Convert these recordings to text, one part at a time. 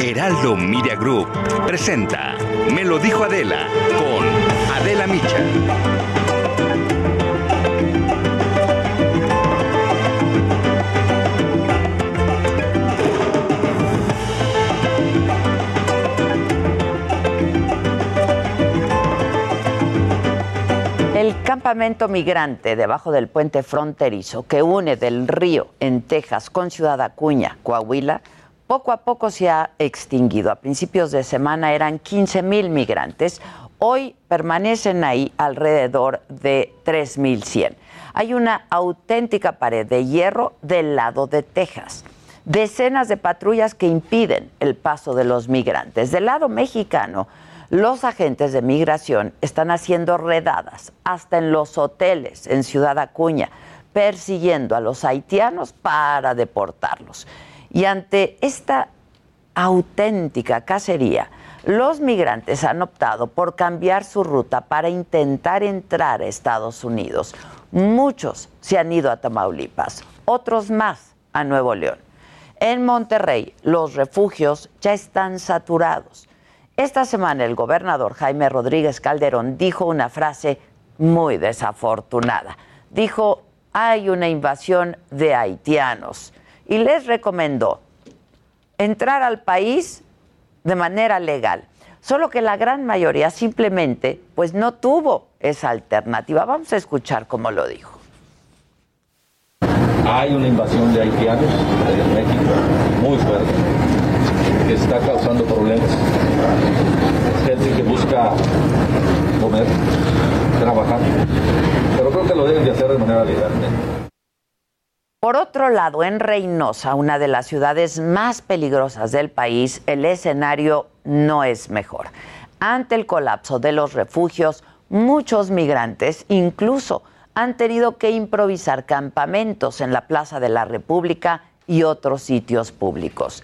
Heraldo Media Group presenta Me lo dijo Adela con Adela Micha. El campamento migrante debajo del puente fronterizo que une del río en Texas con Ciudad Acuña, Coahuila, poco a poco se ha extinguido. A principios de semana eran 15 mil migrantes. Hoy permanecen ahí alrededor de 3.100. Hay una auténtica pared de hierro del lado de Texas. Decenas de patrullas que impiden el paso de los migrantes. Del lado mexicano, los agentes de migración están haciendo redadas hasta en los hoteles en Ciudad Acuña, persiguiendo a los haitianos para deportarlos. Y ante esta auténtica cacería, los migrantes han optado por cambiar su ruta para intentar entrar a Estados Unidos. Muchos se han ido a Tamaulipas, otros más a Nuevo León. En Monterrey, los refugios ya están saturados. Esta semana el gobernador Jaime Rodríguez Calderón dijo una frase muy desafortunada. Dijo, hay una invasión de haitianos y les recomendó entrar al país de manera legal. Solo que la gran mayoría simplemente pues no tuvo esa alternativa. Vamos a escuchar cómo lo dijo. Hay una invasión de haitianos en México muy fuerte que está causando problemas. Gente que busca comer, trabajar, pero creo que lo deben de hacer de manera legal. Por otro lado, en Reynosa, una de las ciudades más peligrosas del país, el escenario no es mejor. Ante el colapso de los refugios, muchos migrantes incluso han tenido que improvisar campamentos en la Plaza de la República y otros sitios públicos.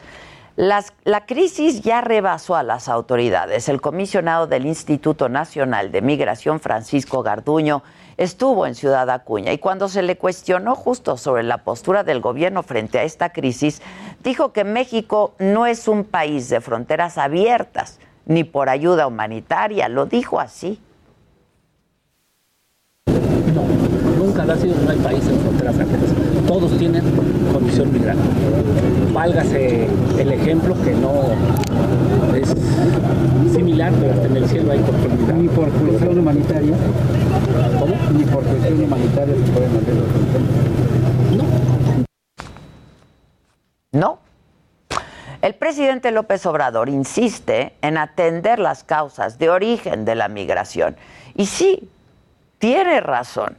La crisis ya rebasó a las autoridades. El comisionado del Instituto Nacional de Migración, Francisco Garduño, estuvo en Ciudad Acuña y cuando se le cuestionó justo sobre la postura del gobierno frente a esta crisis, dijo que México no es un país de fronteras abiertas ni por ayuda humanitaria, lo dijo así. No, nunca lo ha sido, no país en fronteras abiertas. Todos tienen condición migrante. Válgase el ejemplo que no es similar, pero hasta en el cielo hay oportunidad. Ni por cuestión humanitaria, ¿Cómo? ni por cuestión humanitaria se pueden hacer los contentos. No. El presidente López Obrador insiste en atender las causas de origen de la migración. Y sí, tiene razón.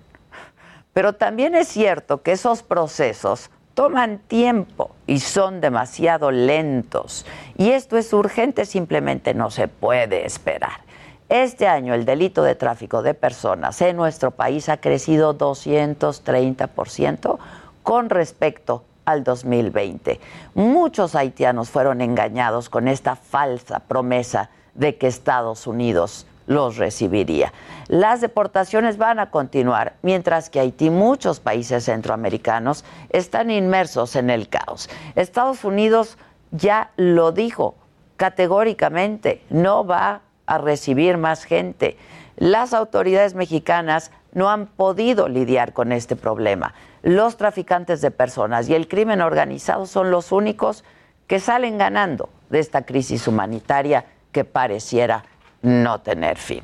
Pero también es cierto que esos procesos toman tiempo y son demasiado lentos. Y esto es urgente, simplemente no se puede esperar. Este año el delito de tráfico de personas en nuestro país ha crecido 230% con respecto al 2020. Muchos haitianos fueron engañados con esta falsa promesa de que Estados Unidos los recibiría. Las deportaciones van a continuar, mientras que Haití y muchos países centroamericanos están inmersos en el caos. Estados Unidos ya lo dijo categóricamente, no va a recibir más gente. Las autoridades mexicanas no han podido lidiar con este problema. Los traficantes de personas y el crimen organizado son los únicos que salen ganando de esta crisis humanitaria que pareciera no tener fin.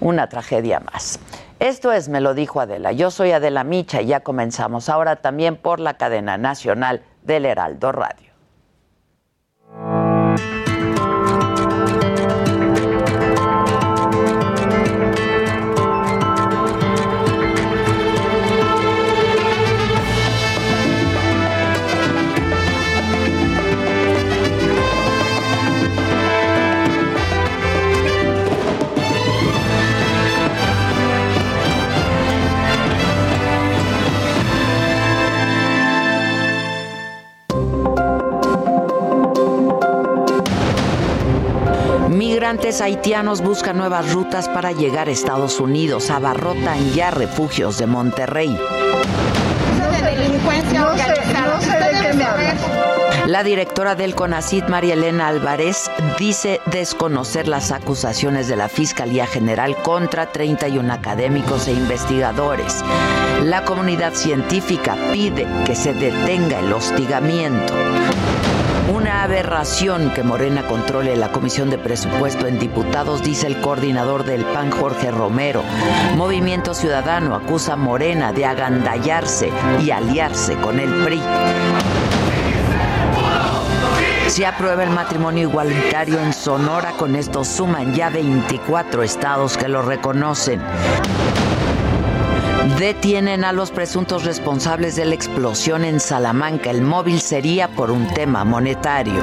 Una tragedia más. Esto es, me lo dijo Adela. Yo soy Adela Micha y ya comenzamos ahora también por la cadena nacional del Heraldo Radio. Migrantes haitianos buscan nuevas rutas para llegar a Estados Unidos. Abarrotan ya refugios de Monterrey. La directora del CONACID, María Elena Álvarez, dice desconocer las acusaciones de la Fiscalía General contra 31 académicos e investigadores. La comunidad científica pide que se detenga el hostigamiento. Una aberración que Morena controle la Comisión de Presupuesto en Diputados, dice el coordinador del PAN, Jorge Romero. Movimiento Ciudadano acusa a Morena de agandallarse y aliarse con el PRI. Se aprueba el matrimonio igualitario en Sonora, con esto suman ya 24 estados que lo reconocen. Detienen a los presuntos responsables de la explosión en Salamanca. El móvil sería por un tema monetario.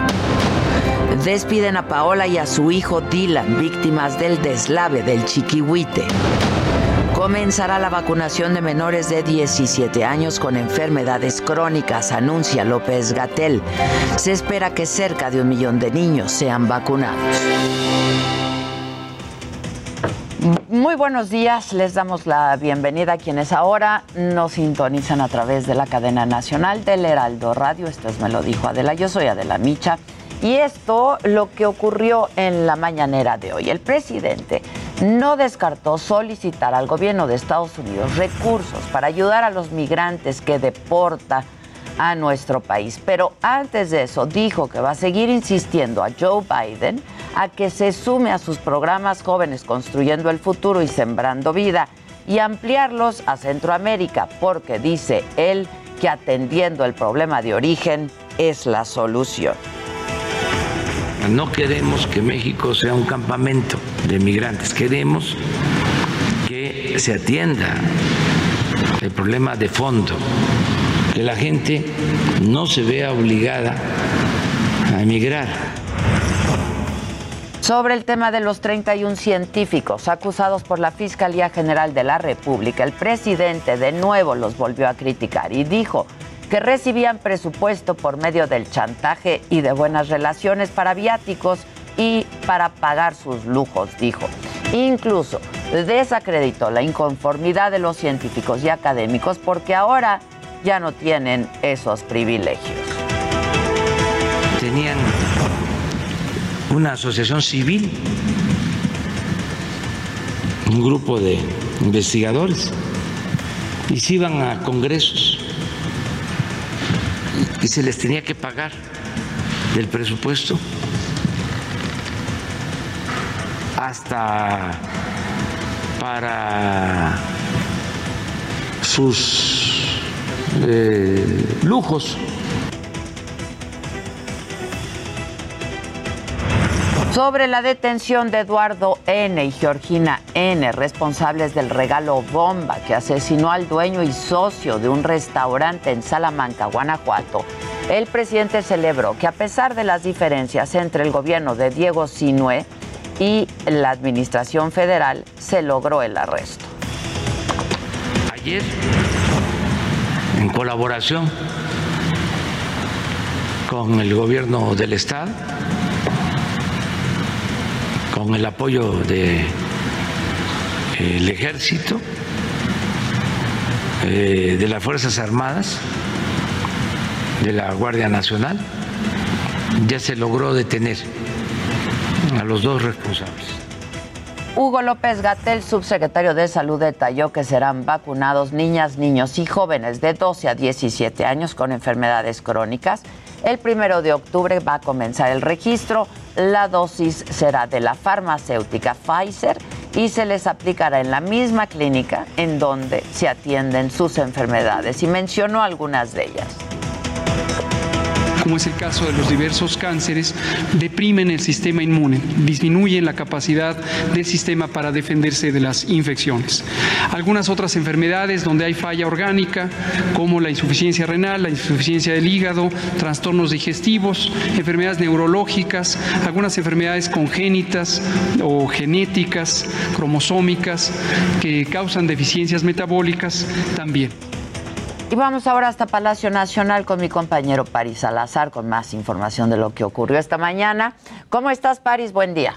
Despiden a Paola y a su hijo Dylan, víctimas del deslave del chiquihuite. Comenzará la vacunación de menores de 17 años con enfermedades crónicas, anuncia López Gatel. Se espera que cerca de un millón de niños sean vacunados. Muy buenos días, les damos la bienvenida a quienes ahora nos sintonizan a través de la cadena nacional del Heraldo Radio. Esto es Me lo dijo Adela, yo soy Adela Micha. Y esto lo que ocurrió en la mañanera de hoy. El presidente no descartó solicitar al gobierno de Estados Unidos recursos para ayudar a los migrantes que deporta a nuestro país. Pero antes de eso dijo que va a seguir insistiendo a Joe Biden a que se sume a sus programas Jóvenes Construyendo el Futuro y Sembrando Vida y ampliarlos a Centroamérica, porque dice él que atendiendo el problema de origen es la solución. No queremos que México sea un campamento de migrantes, queremos que se atienda el problema de fondo, que la gente no se vea obligada a emigrar sobre el tema de los 31 científicos acusados por la Fiscalía General de la República, el presidente de nuevo los volvió a criticar y dijo que recibían presupuesto por medio del chantaje y de buenas relaciones para viáticos y para pagar sus lujos, dijo. Incluso desacreditó la inconformidad de los científicos y académicos porque ahora ya no tienen esos privilegios. Tenían una asociación civil, un grupo de investigadores, y se iban a congresos y se les tenía que pagar del presupuesto hasta para sus eh, lujos. Sobre la detención de Eduardo N. y Georgina N., responsables del regalo bomba que asesinó al dueño y socio de un restaurante en Salamanca, Guanajuato, el presidente celebró que a pesar de las diferencias entre el gobierno de Diego Sinue y la administración federal, se logró el arresto. Ayer, en colaboración con el gobierno del Estado, con el apoyo del ejército, eh, de las Fuerzas Armadas, de la Guardia Nacional, ya se logró detener a los dos responsables. Hugo López Gatel, subsecretario de Salud, detalló que serán vacunados niñas, niños y jóvenes de 12 a 17 años con enfermedades crónicas. El primero de octubre va a comenzar el registro. La dosis será de la farmacéutica Pfizer y se les aplicará en la misma clínica en donde se atienden sus enfermedades. Y mencionó algunas de ellas como es el caso de los diversos cánceres, deprimen el sistema inmune, disminuyen la capacidad del sistema para defenderse de las infecciones. Algunas otras enfermedades donde hay falla orgánica, como la insuficiencia renal, la insuficiencia del hígado, trastornos digestivos, enfermedades neurológicas, algunas enfermedades congénitas o genéticas, cromosómicas, que causan deficiencias metabólicas también. Y vamos ahora hasta Palacio Nacional con mi compañero Paris Salazar con más información de lo que ocurrió esta mañana. ¿Cómo estás, Paris? Buen día.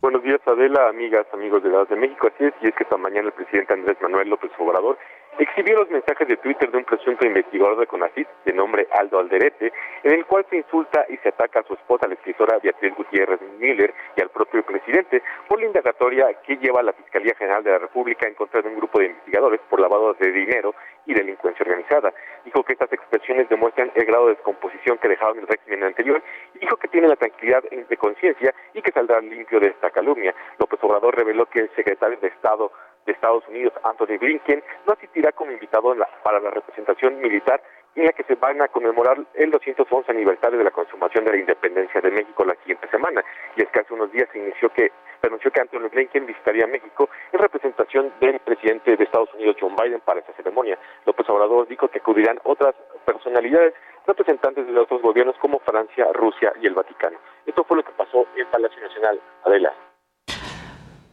Buenos días, Adela, amigas, amigos de la de México. Así es, y es que esta mañana el presidente Andrés Manuel López Obrador exhibió los mensajes de Twitter de un presunto investigador de CONACYT de nombre Aldo Alderete, en el cual se insulta y se ataca a su esposa, la escritora Beatriz Gutiérrez Miller, y al propio presidente por la indagatoria que lleva la Fiscalía General de la República en contra de un grupo de investigadores por lavado de dinero y delincuencia organizada. Dijo que estas expresiones demuestran el grado de descomposición que dejaron el régimen anterior dijo que tiene la tranquilidad de conciencia y que saldrá limpio de esta calumnia. López Obrador reveló que el secretario de Estado de Estados Unidos, Anthony Blinken, no asistirá como invitado para la representación militar en la que se van a conmemorar el 211 aniversario de la consumación de la independencia de México la siguiente semana. Y es que hace unos días se inició que anunció que Anthony Blinken visitaría México en representación del presidente de Estados Unidos, John Biden, para esa ceremonia. López Obrador dijo que acudirán otras personalidades representantes de otros gobiernos como Francia, Rusia y el Vaticano. Esto fue lo que pasó en Palacio Nacional. Adela.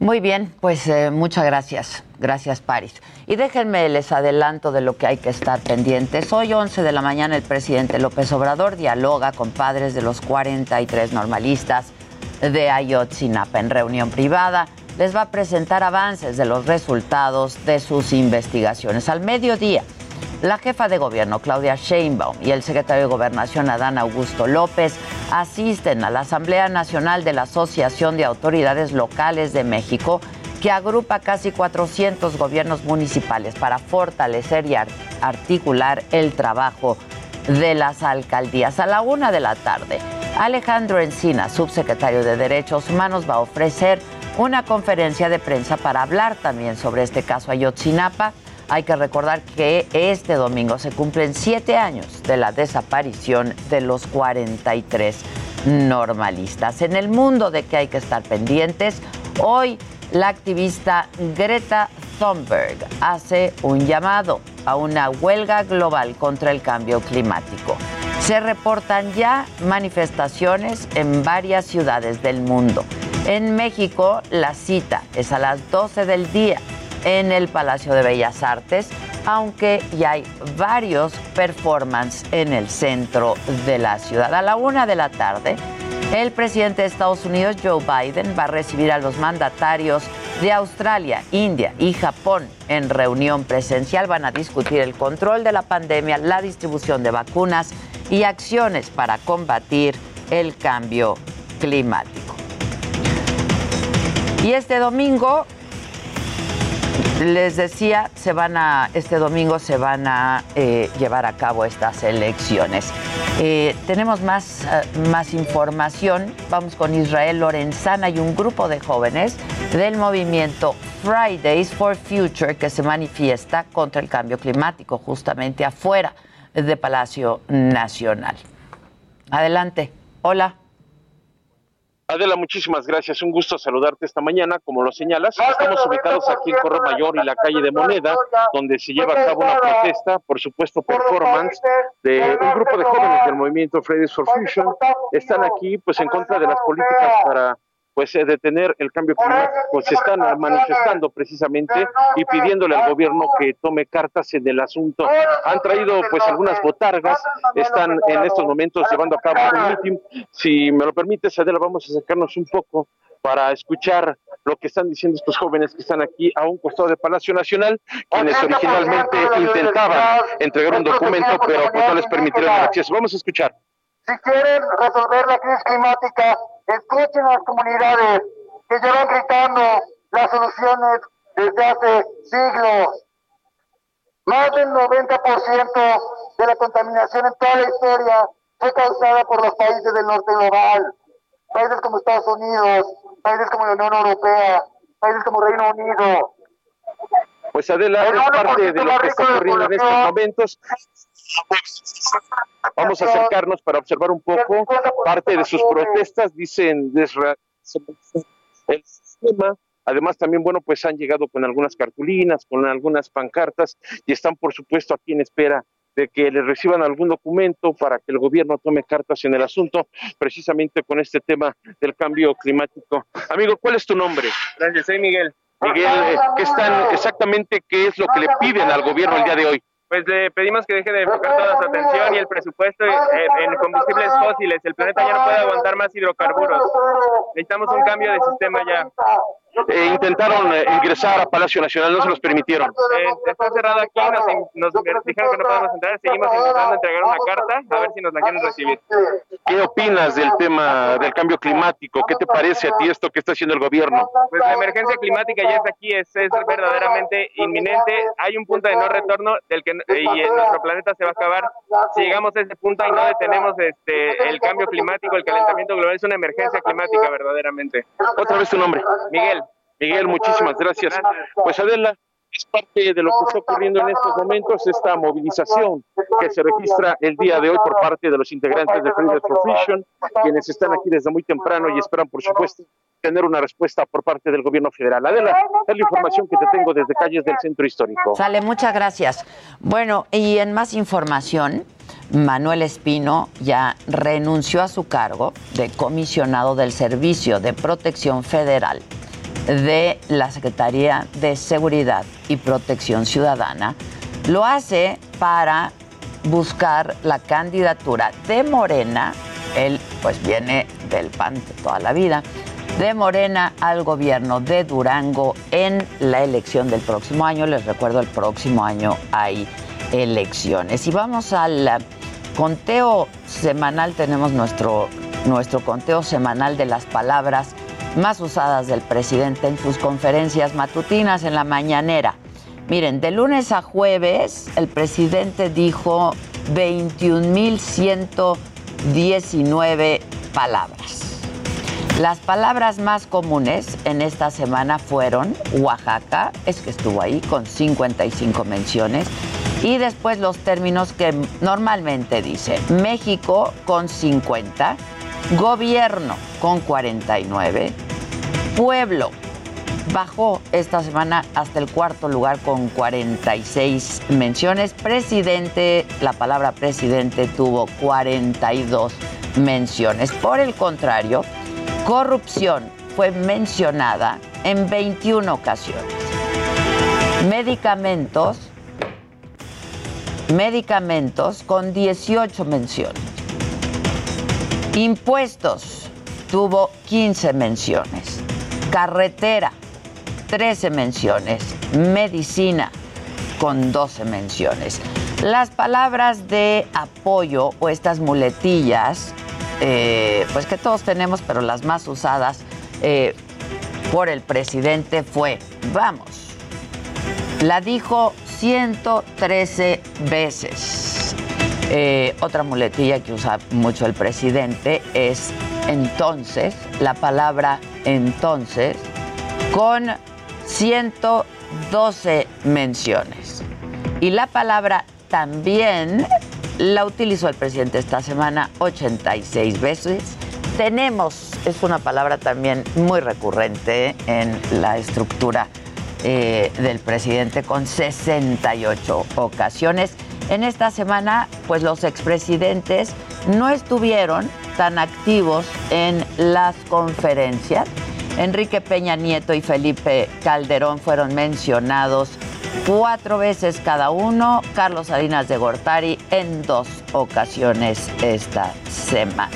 Muy bien, pues eh, muchas gracias. Gracias, Paris. Y déjenme les adelanto de lo que hay que estar pendientes. Hoy, 11 de la mañana, el presidente López Obrador dialoga con padres de los 43 normalistas de Ayotzinapa en reunión privada. Les va a presentar avances de los resultados de sus investigaciones. Al mediodía, la jefa de gobierno, Claudia Sheinbaum, y el secretario de Gobernación, Adán Augusto López, asisten a la Asamblea Nacional de la Asociación de Autoridades Locales de México, que agrupa casi 400 gobiernos municipales para fortalecer y articular el trabajo de las alcaldías. A la una de la tarde, Alejandro Encina, subsecretario de Derechos Humanos, va a ofrecer una conferencia de prensa para hablar también sobre este caso Ayotzinapa hay que recordar que este domingo se cumplen siete años de la desaparición de los 43 normalistas. En el mundo de que hay que estar pendientes, hoy la activista Greta Thunberg hace un llamado a una huelga global contra el cambio climático. Se reportan ya manifestaciones en varias ciudades del mundo. En México, la cita es a las 12 del día en el Palacio de Bellas Artes, aunque ya hay varios performances en el centro de la ciudad. A la una de la tarde, el presidente de Estados Unidos, Joe Biden, va a recibir a los mandatarios de Australia, India y Japón en reunión presencial. Van a discutir el control de la pandemia, la distribución de vacunas y acciones para combatir el cambio climático. Y este domingo les decía, se van a, este domingo se van a eh, llevar a cabo estas elecciones. Eh, tenemos más, eh, más información. Vamos con Israel Lorenzana y un grupo de jóvenes del movimiento Fridays for Future que se manifiesta contra el cambio climático justamente afuera de Palacio Nacional. Adelante. Hola. Adela, muchísimas gracias. Un gusto saludarte esta mañana. Como lo señalas, estamos ubicados aquí en Corro Mayor y la calle de Moneda, donde se lleva a cabo una protesta, por supuesto, performance de un grupo de jóvenes del movimiento Fridays for Fusion. Están aquí, pues, en contra de las políticas para pues detener el cambio climático. Se están manifestando precisamente y pidiéndole al gobierno que tome cartas en el asunto. Han traído pues algunas botargas, están en estos momentos llevando a cabo un meeting. Si me lo permites, Adela, vamos a acercarnos un poco para escuchar lo que están diciendo estos jóvenes que están aquí a un costado del Palacio Nacional, quienes originalmente intentaban entregar un documento, pero pues no les permitieron el acceso. Vamos a escuchar. Si quieren resolver la crisis climática, escuchen a las comunidades que llevan gritando las soluciones desde hace siglos. Más del 90% de la contaminación en toda la historia fue causada por los países del norte global. Países como Estados Unidos, países como la Unión Europea, países como Reino Unido. Pues Adela, es parte de lo que está ocurriendo en estos momentos. Vamos a acercarnos para observar un poco parte de sus protestas. Dicen el sistema. Además, también, bueno, pues han llegado con algunas cartulinas, con algunas pancartas y están, por supuesto, aquí en espera de que les reciban algún documento para que el gobierno tome cartas en el asunto, precisamente con este tema del cambio climático. Amigo, ¿cuál es tu nombre? Gracias, soy Miguel. Miguel, eh, ¿qué están exactamente qué es lo que le piden al gobierno el día de hoy? Pues le pedimos que deje de enfocar toda su atención y el presupuesto en, combustibles fósiles. El planeta ya no puede aguantar más hidrocarburos. necesitamos un cambio de sistema ya. Eh, intentaron eh, ingresar a Palacio Nacional, no se los permitieron. Eh, está cerrado aquí, nos, nos dijeron que no podemos entrar, seguimos intentando entregar una carta, a ver si nos la quieren recibir. ¿Qué opinas del tema del cambio climático? ¿Qué te parece a ti esto que está haciendo el gobierno? Pues la emergencia climática ya está aquí, es, es verdaderamente inminente. Hay un punto de no retorno del que y nuestro planeta se va a acabar. Si llegamos a ese punto y no detenemos este el cambio climático, el calentamiento global, es una emergencia climática verdaderamente. Otra vez tu nombre. Miguel. Miguel, muchísimas gracias. Pues Adela, es parte de lo que está ocurriendo en estos momentos, esta movilización que se registra el día de hoy por parte de los integrantes de Freedom for Vision, quienes están aquí desde muy temprano y esperan, por supuesto, tener una respuesta por parte del gobierno federal. Adela, es la información que te tengo desde calles del centro histórico. Sale, muchas gracias. Bueno, y en más información, Manuel Espino ya renunció a su cargo de comisionado del Servicio de Protección Federal de la Secretaría de Seguridad y Protección Ciudadana. Lo hace para buscar la candidatura de Morena, él pues viene del PAN de toda la vida, de Morena al gobierno de Durango en la elección del próximo año. Les recuerdo, el próximo año hay elecciones. Y vamos al conteo semanal, tenemos nuestro, nuestro conteo semanal de las palabras más usadas del presidente en sus conferencias matutinas en la mañanera. Miren, de lunes a jueves el presidente dijo 21.119 palabras. Las palabras más comunes en esta semana fueron Oaxaca, es que estuvo ahí con 55 menciones, y después los términos que normalmente dice México con 50, Gobierno con 49. Pueblo bajó esta semana hasta el cuarto lugar con 46 menciones. Presidente, la palabra presidente tuvo 42 menciones. Por el contrario, corrupción fue mencionada en 21 ocasiones. Medicamentos, medicamentos con 18 menciones. Impuestos tuvo 15 menciones. Carretera, 13 menciones. Medicina, con 12 menciones. Las palabras de apoyo o estas muletillas, eh, pues que todos tenemos, pero las más usadas eh, por el presidente fue, vamos, la dijo 113 veces. Eh, otra muletilla que usa mucho el presidente es entonces, la palabra entonces, con 112 menciones. Y la palabra también la utilizó el presidente esta semana 86 veces. Tenemos, es una palabra también muy recurrente en la estructura eh, del presidente con 68 ocasiones. En esta semana, pues los expresidentes no estuvieron tan activos en las conferencias. Enrique Peña Nieto y Felipe Calderón fueron mencionados cuatro veces cada uno, Carlos Salinas de Gortari en dos ocasiones esta semana.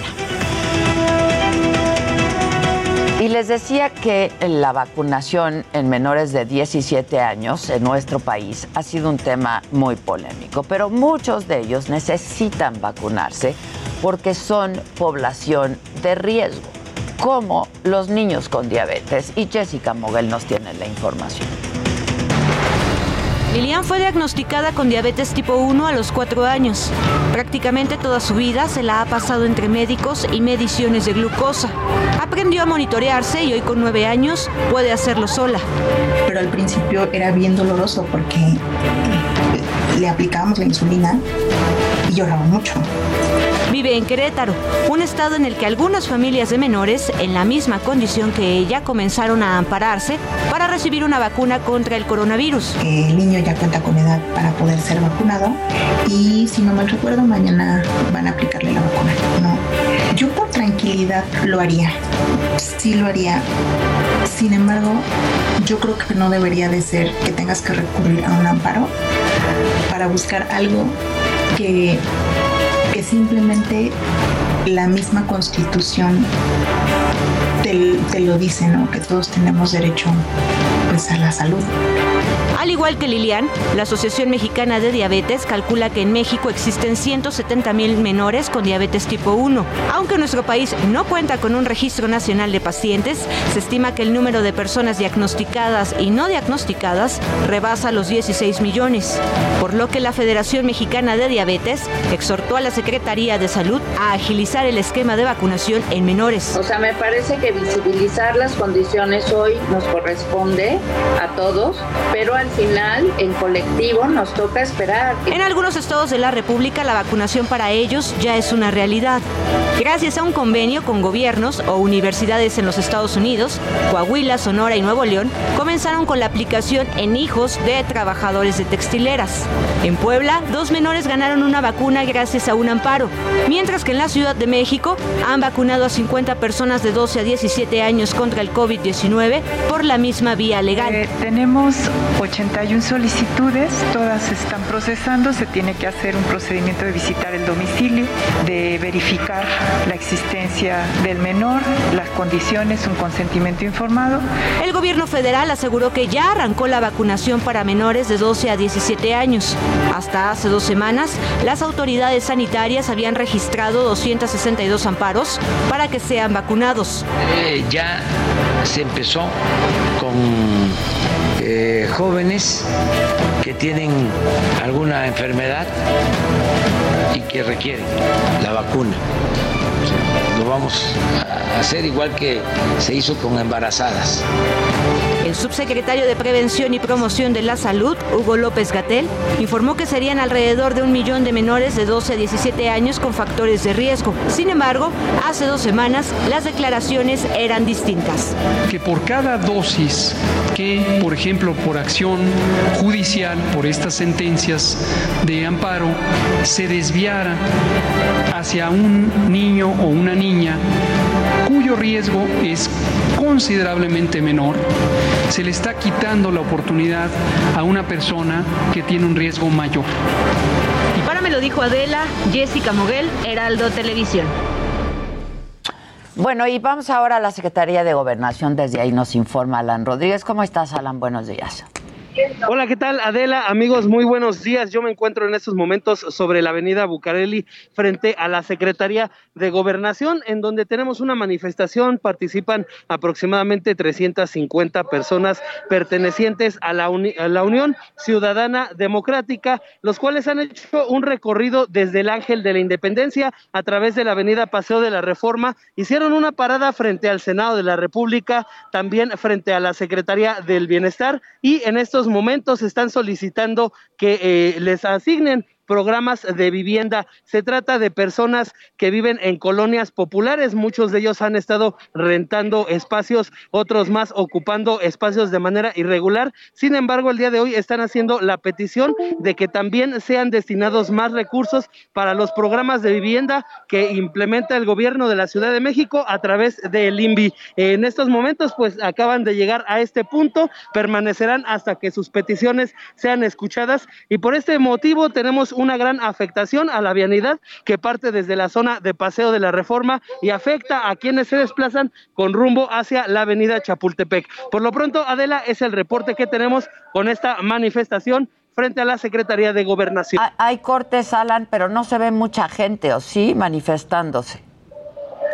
Y les decía que la vacunación en menores de 17 años en nuestro país ha sido un tema muy polémico, pero muchos de ellos necesitan vacunarse porque son población de riesgo, como los niños con diabetes. Y Jessica Moguel nos tiene la información. Lilian fue diagnosticada con diabetes tipo 1 a los 4 años. Prácticamente toda su vida se la ha pasado entre médicos y mediciones de glucosa. Aprendió a monitorearse y hoy con 9 años puede hacerlo sola. Pero al principio era bien doloroso porque le aplicábamos la insulina y lloraba mucho. Vive en Querétaro, un estado en el que algunas familias de menores en la misma condición que ella comenzaron a ampararse para recibir una vacuna contra el coronavirus. El niño ya cuenta con edad para poder ser vacunado y si no mal recuerdo mañana van a aplicarle la vacuna. No, yo por tranquilidad lo haría, sí lo haría. Sin embargo, yo creo que no debería de ser que tengas que recurrir a un amparo para buscar algo que simplemente la misma constitución te, lo dice, ¿no? Que todos tenemos derecho pues, a la salud. Al igual que Lilian, la Asociación Mexicana de Diabetes calcula que en México existen 170 mil menores con diabetes tipo 1. Aunque nuestro país no cuenta con un registro nacional de pacientes, se estima que el número de personas diagnosticadas y no diagnosticadas rebasa los 16 millones, por lo que la Federación Mexicana de Diabetes exhortó a la Secretaría de Salud a agilizar el esquema de vacunación en menores. O sea, me parece que visibilizar las condiciones hoy nos corresponde a todos, pero al final en colectivo nos toca esperar. En algunos estados de la República la vacunación para ellos ya es una realidad. Gracias a un convenio con gobiernos o universidades en los Estados Unidos, Coahuila, Sonora y Nuevo León comenzaron con la aplicación en hijos de trabajadores de textileras. En Puebla, dos menores ganaron una vacuna gracias a un amparo, mientras que en la Ciudad de México han vacunado a 50 personas de 12 a 17 años contra el COVID-19 por la misma vía legal. Eh, tenemos 81 solicitudes, todas están procesando, se tiene que hacer un procedimiento de visitar el domicilio, de verificar la existencia del menor, las condiciones, un consentimiento informado. El gobierno federal aseguró que ya arrancó la vacunación para menores de 12 a 17 años. Hasta hace dos semanas, las autoridades sanitarias habían registrado 262 amparos para que sean vacunados. Eh, ya se empezó con eh, jóvenes que tienen alguna enfermedad y que requieren la vacuna. Lo vamos a hacer igual que se hizo con embarazadas. El subsecretario de Prevención y Promoción de la Salud, Hugo López Gatel, informó que serían alrededor de un millón de menores de 12 a 17 años con factores de riesgo. Sin embargo, hace dos semanas las declaraciones eran distintas. Que por cada dosis que, por ejemplo, por acción judicial, por estas sentencias de amparo, se desviara hacia un niño o una niña cuyo riesgo es considerablemente menor, se le está quitando la oportunidad a una persona que tiene un riesgo mayor. Y para me lo dijo Adela, Jessica Moguel, Heraldo Televisión. Bueno, y vamos ahora a la Secretaría de Gobernación. Desde ahí nos informa Alan Rodríguez. ¿Cómo estás, Alan? Buenos días. Hola, ¿qué tal Adela? Amigos, muy buenos días. Yo me encuentro en estos momentos sobre la avenida Bucareli frente a la Secretaría de Gobernación, en donde tenemos una manifestación. Participan aproximadamente 350 personas pertenecientes a la, Unión Ciudadana Democrática, los cuales han hecho un recorrido desde el Ángel de la Independencia a través de la avenida Paseo de la Reforma. Hicieron una parada frente al Senado de la República, también frente a la Secretaría del Bienestar y en estos momentos están solicitando que eh, les asignen programas de vivienda. Se trata de personas que viven en colonias populares, muchos de ellos han estado rentando espacios, otros más ocupando espacios de manera irregular. Sin embargo, el día de hoy están haciendo la petición de que también sean destinados más recursos para los programas de vivienda que implementa el gobierno de la Ciudad de México a través del INVI. En estos momentos, pues acaban de llegar a este punto, permanecerán hasta que sus peticiones sean escuchadas y por este motivo tenemos una gran afectación a la vialidad que parte desde la zona de Paseo de la Reforma y afecta a quienes se desplazan con rumbo hacia la avenida Chapultepec. Por lo pronto, Adela, es el reporte que tenemos con esta manifestación frente a la Secretaría de Gobernación. Hay cortes, Alan, pero no se ve mucha gente, ¿o sí? Manifestándose.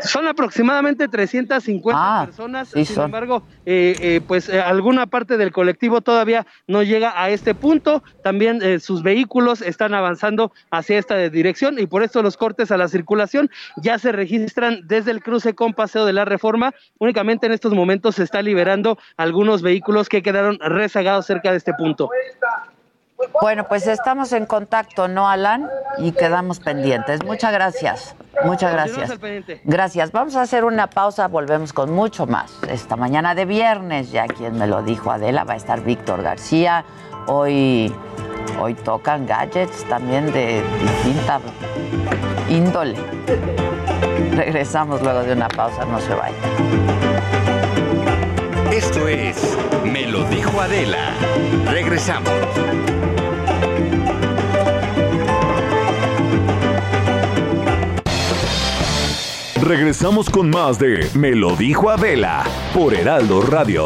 Son aproximadamente 350 ah, personas, sin embargo, eh, eh, pues eh, alguna parte del colectivo todavía no llega a este punto, también sus vehículos están avanzando hacia esta dirección y por eso los cortes a la circulación ya se registran desde el cruce con Paseo de la Reforma, únicamente en estos momentos se está liberando algunos vehículos que quedaron rezagados cerca de este punto. Bueno, pues estamos en contacto, ¿no, Alan? Y quedamos pendientes. Muchas gracias. Muchas gracias. Gracias. Vamos a hacer una pausa, volvemos con mucho más. Esta mañana de viernes, ya quien me lo dijo Adela, va a estar Víctor García. Hoy, hoy tocan gadgets también de distinta índole. Regresamos luego de una pausa, no se vayan. Esto es Me lo dijo Adela. Regresamos. Regresamos con más de Me lo dijo Adela por Heraldo Radio.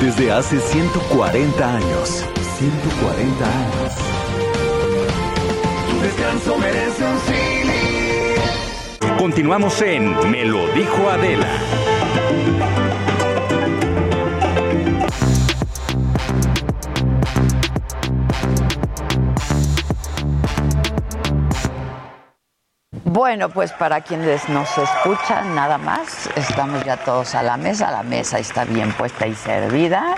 Desde hace 140 años. 140 años. Tu descanso merece un Continuamos en Me lo dijo Adela. Bueno, pues para quienes nos escuchan, nada más, estamos ya todos a la mesa, la mesa está bien puesta y servida.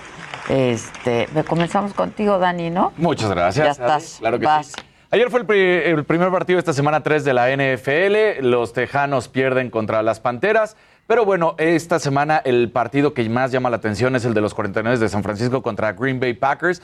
Este, comenzamos contigo, Dani, ¿no? Muchas gracias. Ya estás. Claro que sí. Ayer fue el, primer partido de esta semana 3 de la NFL. Los Tejanos pierden contra las Panteras. Pero bueno, esta semana el partido que más llama la atención es el de los 49 de San Francisco contra Green Bay Packers.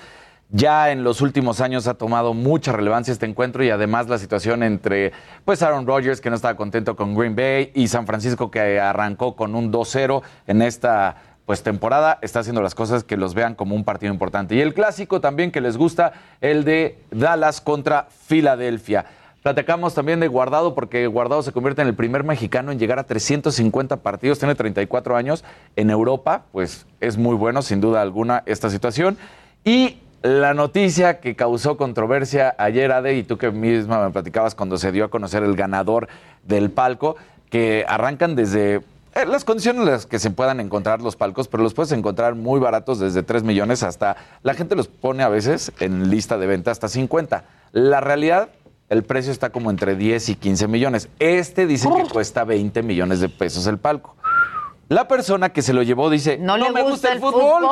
Ya en los últimos años ha tomado mucha relevancia este encuentro y además la situación entre pues Aaron Rodgers que no estaba contento con Green Bay y San Francisco que arrancó con un 2-0 en esta pues temporada está haciendo las cosas que los vean como un partido importante. Y el clásico también que les gusta, el de Dallas contra Filadelfia. Platicamos también de Guardado porque Guardado se convierte en el primer mexicano en llegar a 350 partidos, tiene 34 años en Europa, pues es muy bueno sin duda alguna esta situación. Y la noticia que causó controversia ayer, Ade, y tú que misma me platicabas cuando se dio a conocer el ganador del palco, que arrancan desde eh, las condiciones en las que se puedan encontrar los palcos, pero los puedes encontrar muy baratos desde 3 millones hasta, la gente los pone a veces en lista de venta hasta 50. La realidad, el precio está como entre 10 y 15 millones. Este dice que cuesta 20 millones de pesos el palco. La persona que se lo llevó dice, no, le gusta, el fútbol.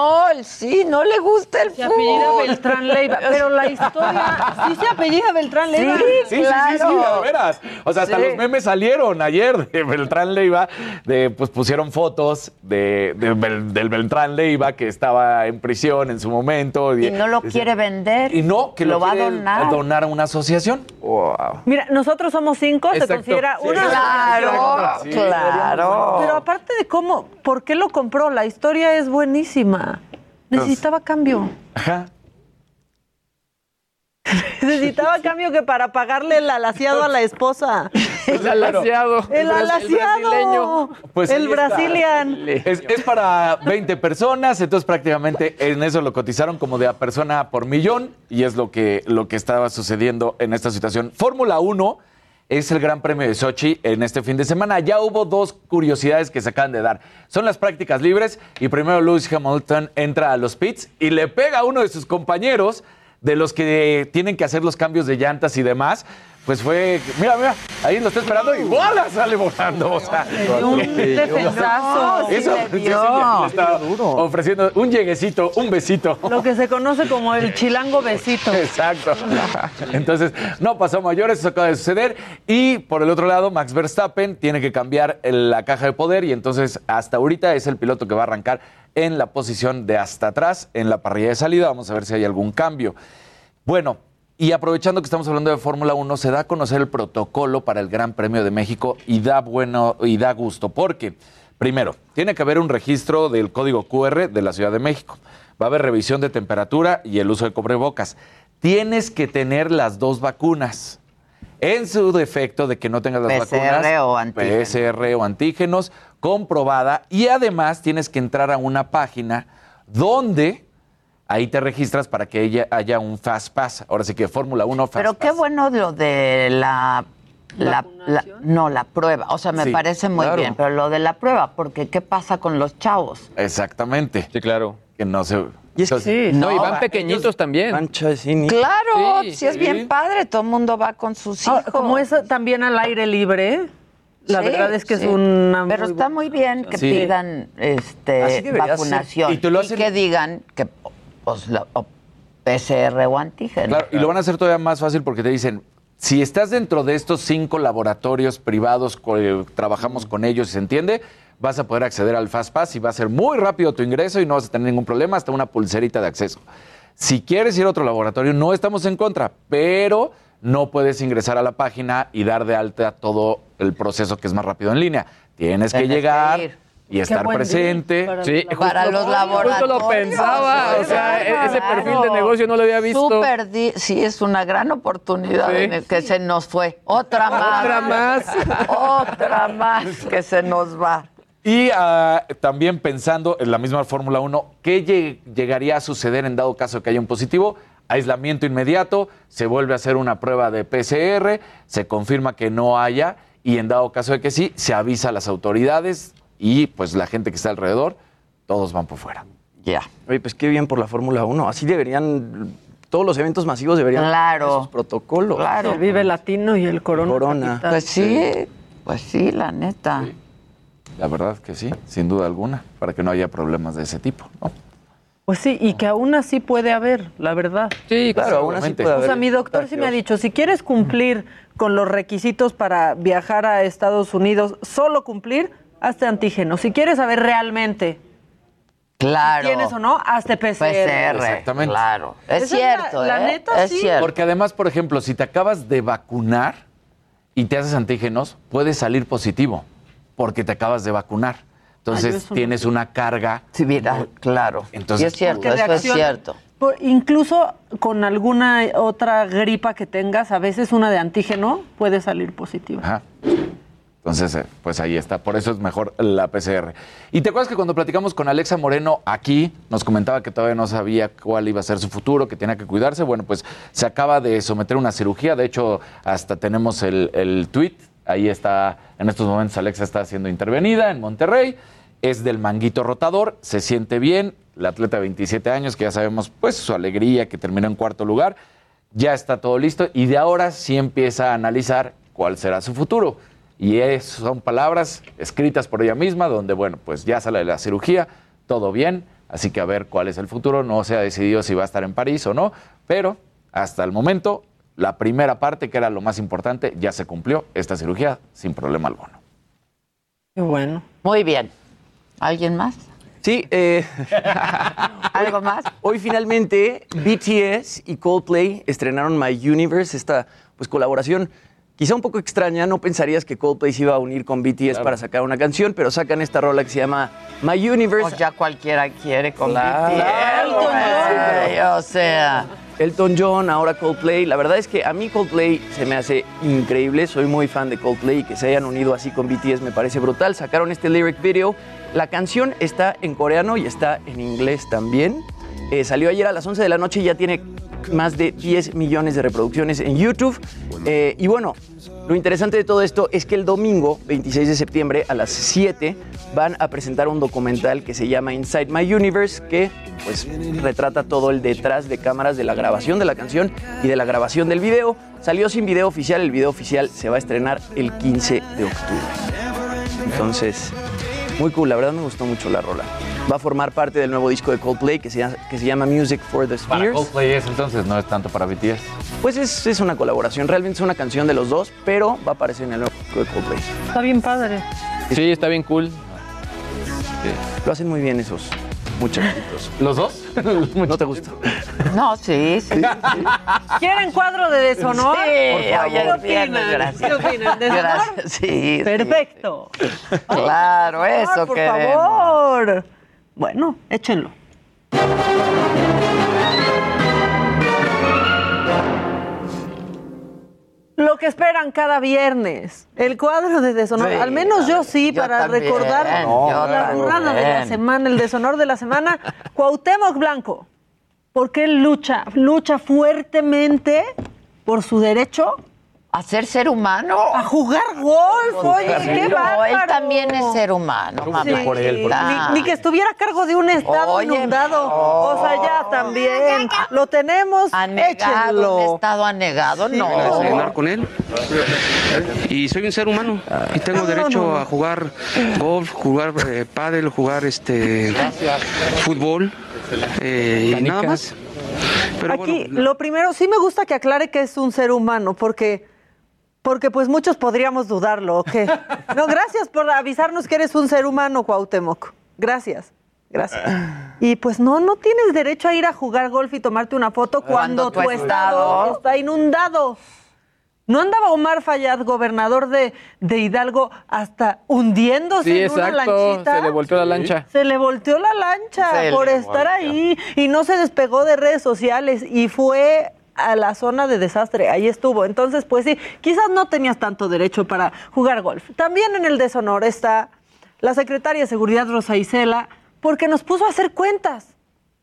Sí, no le gusta el se fútbol. apellida Beltrán Leiva. Pero la historia, sí se apellida Beltrán Leiva. Sí, sí, sí, sí, sí, de veras. O sea, hasta los memes salieron ayer de Beltrán Leiva, de, pues pusieron fotos de, del Beltrán Leiva que estaba en prisión en su momento. Y, no lo quiere vender. Y no, que lo, va a donar. donar a una asociación. Wow. Mira, nosotros somos cinco, se considera una Claro, claro. Pero aparte de cómo ¿Por qué lo compró? La historia es buenísima. Necesitaba cambio. Ajá. Necesitaba cambio que para pagarle el alaciado a la esposa. El alaciado. El alaciado. Pues el brasilian. Es, es, para 20 personas, entonces prácticamente en eso lo cotizaron como de a persona por millón y es lo que, lo que estaba sucediendo en esta situación. Fórmula 1 es el Gran Premio de Sochi en este fin de semana. Ya hubo dos curiosidades que se acaban de dar. Son las prácticas libres y primero Lewis Hamilton entra a los pits y le pega a uno de sus compañeros de los que tienen que hacer los cambios de llantas y demás pues fue, mira, mira, ahí lo está esperando y ¡bola! sale volando. O sea, un defensazo. Eso, sí, sí, le está ofreciendo un lleguecito, un besito. Lo que se conoce como el chilango besito. Exacto. Entonces, no pasó mayores, eso acaba de suceder. Y por el otro lado, Max Verstappen tiene que cambiar la caja de poder y entonces hasta ahorita es el piloto que va a arrancar en la posición de hasta atrás en la parrilla de salida. Vamos a ver si hay algún cambio. Bueno, y aprovechando que estamos hablando de Fórmula 1, se da a conocer el protocolo para el Gran Premio de México y da bueno y da gusto, porque primero, tiene que haber un registro del código QR de la Ciudad de México. Va a haber revisión de temperatura y el uso de cobrebocas. Tienes que tener las dos vacunas. En su defecto de que no tengas las PCR vacunas, o antígenos. PCR o antígenos, comprobada, y además tienes que entrar a una página donde ahí te registras para que ella haya un Fast Pass. Ahora sí que Fórmula 1 Fast Pero Pass. qué bueno lo de la, la, la- no, la prueba. O sea, me Sí, parece muy claro. bien, pero lo de la prueba, porque ¿qué pasa con los chavos? Exactamente. Sí, claro. Que no se... Y es que sí, no, y van va- pequeñitos también. Claro, Sí, si es sí. bien padre, todo el mundo va con sus hijos. Ah, como es también al aire libre, la Sí, verdad es que sí. es una Pero muy está muy bien que Sí. pidan este vacunación ser. Y tú lo hacen- que digan que pues, la- o PCR o antígeno. Claro, y lo van a hacer todavía más fácil porque te dicen, si estás dentro de estos cinco laboratorios privados, eh, trabajamos con ellos y se entiende, vas a poder acceder al Fast Pass y va a ser muy rápido tu ingreso y no vas a tener ningún problema, hasta una pulserita de acceso. Si quieres ir a otro laboratorio, no estamos en contra, pero no puedes ingresar a la página y dar de alta todo el proceso que es más rápido en línea. Tienes que Tienes que llegar. Y estar presente. para Sí, los Para los laboratorios. Justo lo pensaba, o sea, e- ese perfil de negocio no lo había visto. Sí, es una gran oportunidad Sí. en el que se nos fue. Otra más. Otra más. Otra más que se nos va. Y ah, también pensando en la misma Fórmula 1, ¿qué lle- llegaría a suceder en dado caso que haya un positivo? Aislamiento inmediato, se vuelve a hacer una prueba de PCR, se confirma que no haya y en dado caso de que sí, se avisa a las autoridades y pues la gente que está alrededor, todos van por fuera. Ya. Oye, pues qué bien por la Fórmula 1. Así deberían, todos los eventos masivos deberían Claro. tener sus protocolos. El Vive Latino y el Corona. Corona. Pues sí, pues sí, la neta. La verdad que sí, sin duda alguna, para que no haya problemas de ese tipo. ¿no? Pues sí, y que aún así puede haber, la verdad. Sí, claro, aún así puede O haber. sea, mi doctor sí me ha dicho, si quieres cumplir con los requisitos para viajar a Estados Unidos, solo cumplir, hazte antígeno. Si quieres saber realmente Claro. si tienes o no, hazte PCR. PCR. Exactamente. Claro. Es cierto, la- la ¿eh? neta, es sí. cierto. Porque además, por ejemplo, si te acabas de vacunar y te haces antígenos, puedes salir positivo porque te acabas de vacunar. Entonces no tienes una carga. Sí, viral, claro. Entonces, y es cierto, eso es cierto. Por- incluso con alguna otra gripa que tengas, a veces una de antígeno puede salir positiva. Ajá. Entonces, eh, pues ahí está. Por eso es mejor la PCR. Y te acuerdas que cuando platicamos con Alexa Moreno aquí, nos comentaba que todavía no sabía cuál iba a ser su futuro, que tenía que cuidarse. Bueno, pues se acaba de someter a una cirugía. De hecho, hasta tenemos el, el tweet. Ahí está, en estos momentos Alexa está siendo intervenida en Monterrey. Es del manguito rotador, se siente bien. La atleta de 27 años, que ya sabemos, pues su alegría, que terminó en cuarto lugar. Ya está todo listo y de ahora sí empieza a analizar cuál será su futuro. Y es- son palabras escritas por ella misma, donde, bueno, pues ya sale de la cirugía, todo bien, así que a ver cuál es el futuro. No se ha decidido si va a estar en París o no, pero hasta el momento, la primera parte, que era lo más importante, ya se cumplió esta cirugía sin problema alguno. Qué bueno. Muy bien. ¿Alguien más? Sí, eh, ¿Algo más? hoy finalmente BTS y Coldplay estrenaron My Universe, esta pues colaboración quizá un poco extraña, no pensarías que Coldplay se iba a unir con BTS para sacar una canción, pero sacan esta rola que se llama My Universe. Pues ya cualquiera quiere con Claro. BTS, güey, O sea, Elton John, ahora Coldplay. La verdad es que a mí Coldplay se me hace increíble. Soy muy fan de Coldplay y que se hayan unido así con BTS me parece brutal. Sacaron este lyric video. La canción está en coreano y está en inglés también. Eh, salió ayer a las 11 de la noche y ya tiene más de 10 millones de reproducciones en YouTube. Eh, y bueno, lo interesante de todo esto es que el domingo, 26 de septiembre, a las 7, van a presentar un documental que se llama Inside My Universe, que pues retrata todo el detrás de cámaras de la grabación de la canción y de la grabación del video. Salió sin video oficial, el video oficial se va a estrenar el 15 de octubre. Entonces, muy cool, la verdad me gustó mucho la rola. Va a formar parte del nuevo disco de Coldplay que se llama, que se llama Music for the Para Spheres. Coldplay es entonces, no es tanto para BTS. Pues es, es una colaboración, realmente es una canción de los dos, pero va a aparecer en el nuevo disco de Coldplay. Está bien padre. Sí, está bien cool. Lo hacen muy bien esos muchachitos. ¿Los dos? ¿No te gusta? No, sí, sí. ¿Quieren cuadro de deshonor? Sí, Por favor. ¿Qué opinan? gracias. ¿Qué opinan? ¿Deshonor? Gracias, sí, sí. Perfecto. Claro, eso por queremos. favor. Bueno, échenlo. Lo que esperan cada viernes, el cuadro de deshonor. Sí, Al menos yo sí, yo para también, recordar yo la burrada de la semana, el deshonor de la semana. Cuauhtémoc Blanco, porque él lucha, lucha fuertemente por su derecho A ser ser humano. a jugar golf. Oye, qué bárbaro. él también es ser humano. mamá. Sí, por él, por Ni, ni que estuviera a cargo de un estado Oye, inundado. O sea, ya también. Lo tenemos. Anegado, un estado anegado, Sí, no. pero a desayunar con él. Y soy un ser humano y tengo derecho a jugar golf, jugar eh, pádel, jugar este fútbol eh, y nada más. Pero Aquí, bueno, lo primero, sí me gusta que aclare que es un ser humano, porque, porque pues muchos podríamos dudarlo, ¿o qué? No, gracias por avisarnos que eres un ser humano, Cuauhtémoc. Gracias, gracias. Y pues no, no tienes derecho a ir a jugar golf y tomarte una foto cuando, Cuando tu tu estado estado- está inundado. ¿No andaba Omar Fayad, gobernador de, de Hidalgo, hasta hundiéndose Sí, en una lanchita? Se le volteó la lancha. Se le volteó la lancha Se por estar volteó. ahí y no se despegó de redes sociales y fue a la zona de desastre, ahí estuvo. Entonces, pues sí, quizás no tenías tanto derecho para jugar golf. También en el deshonor está la secretaria de Seguridad Rosa Isela, porque nos puso a hacer cuentas.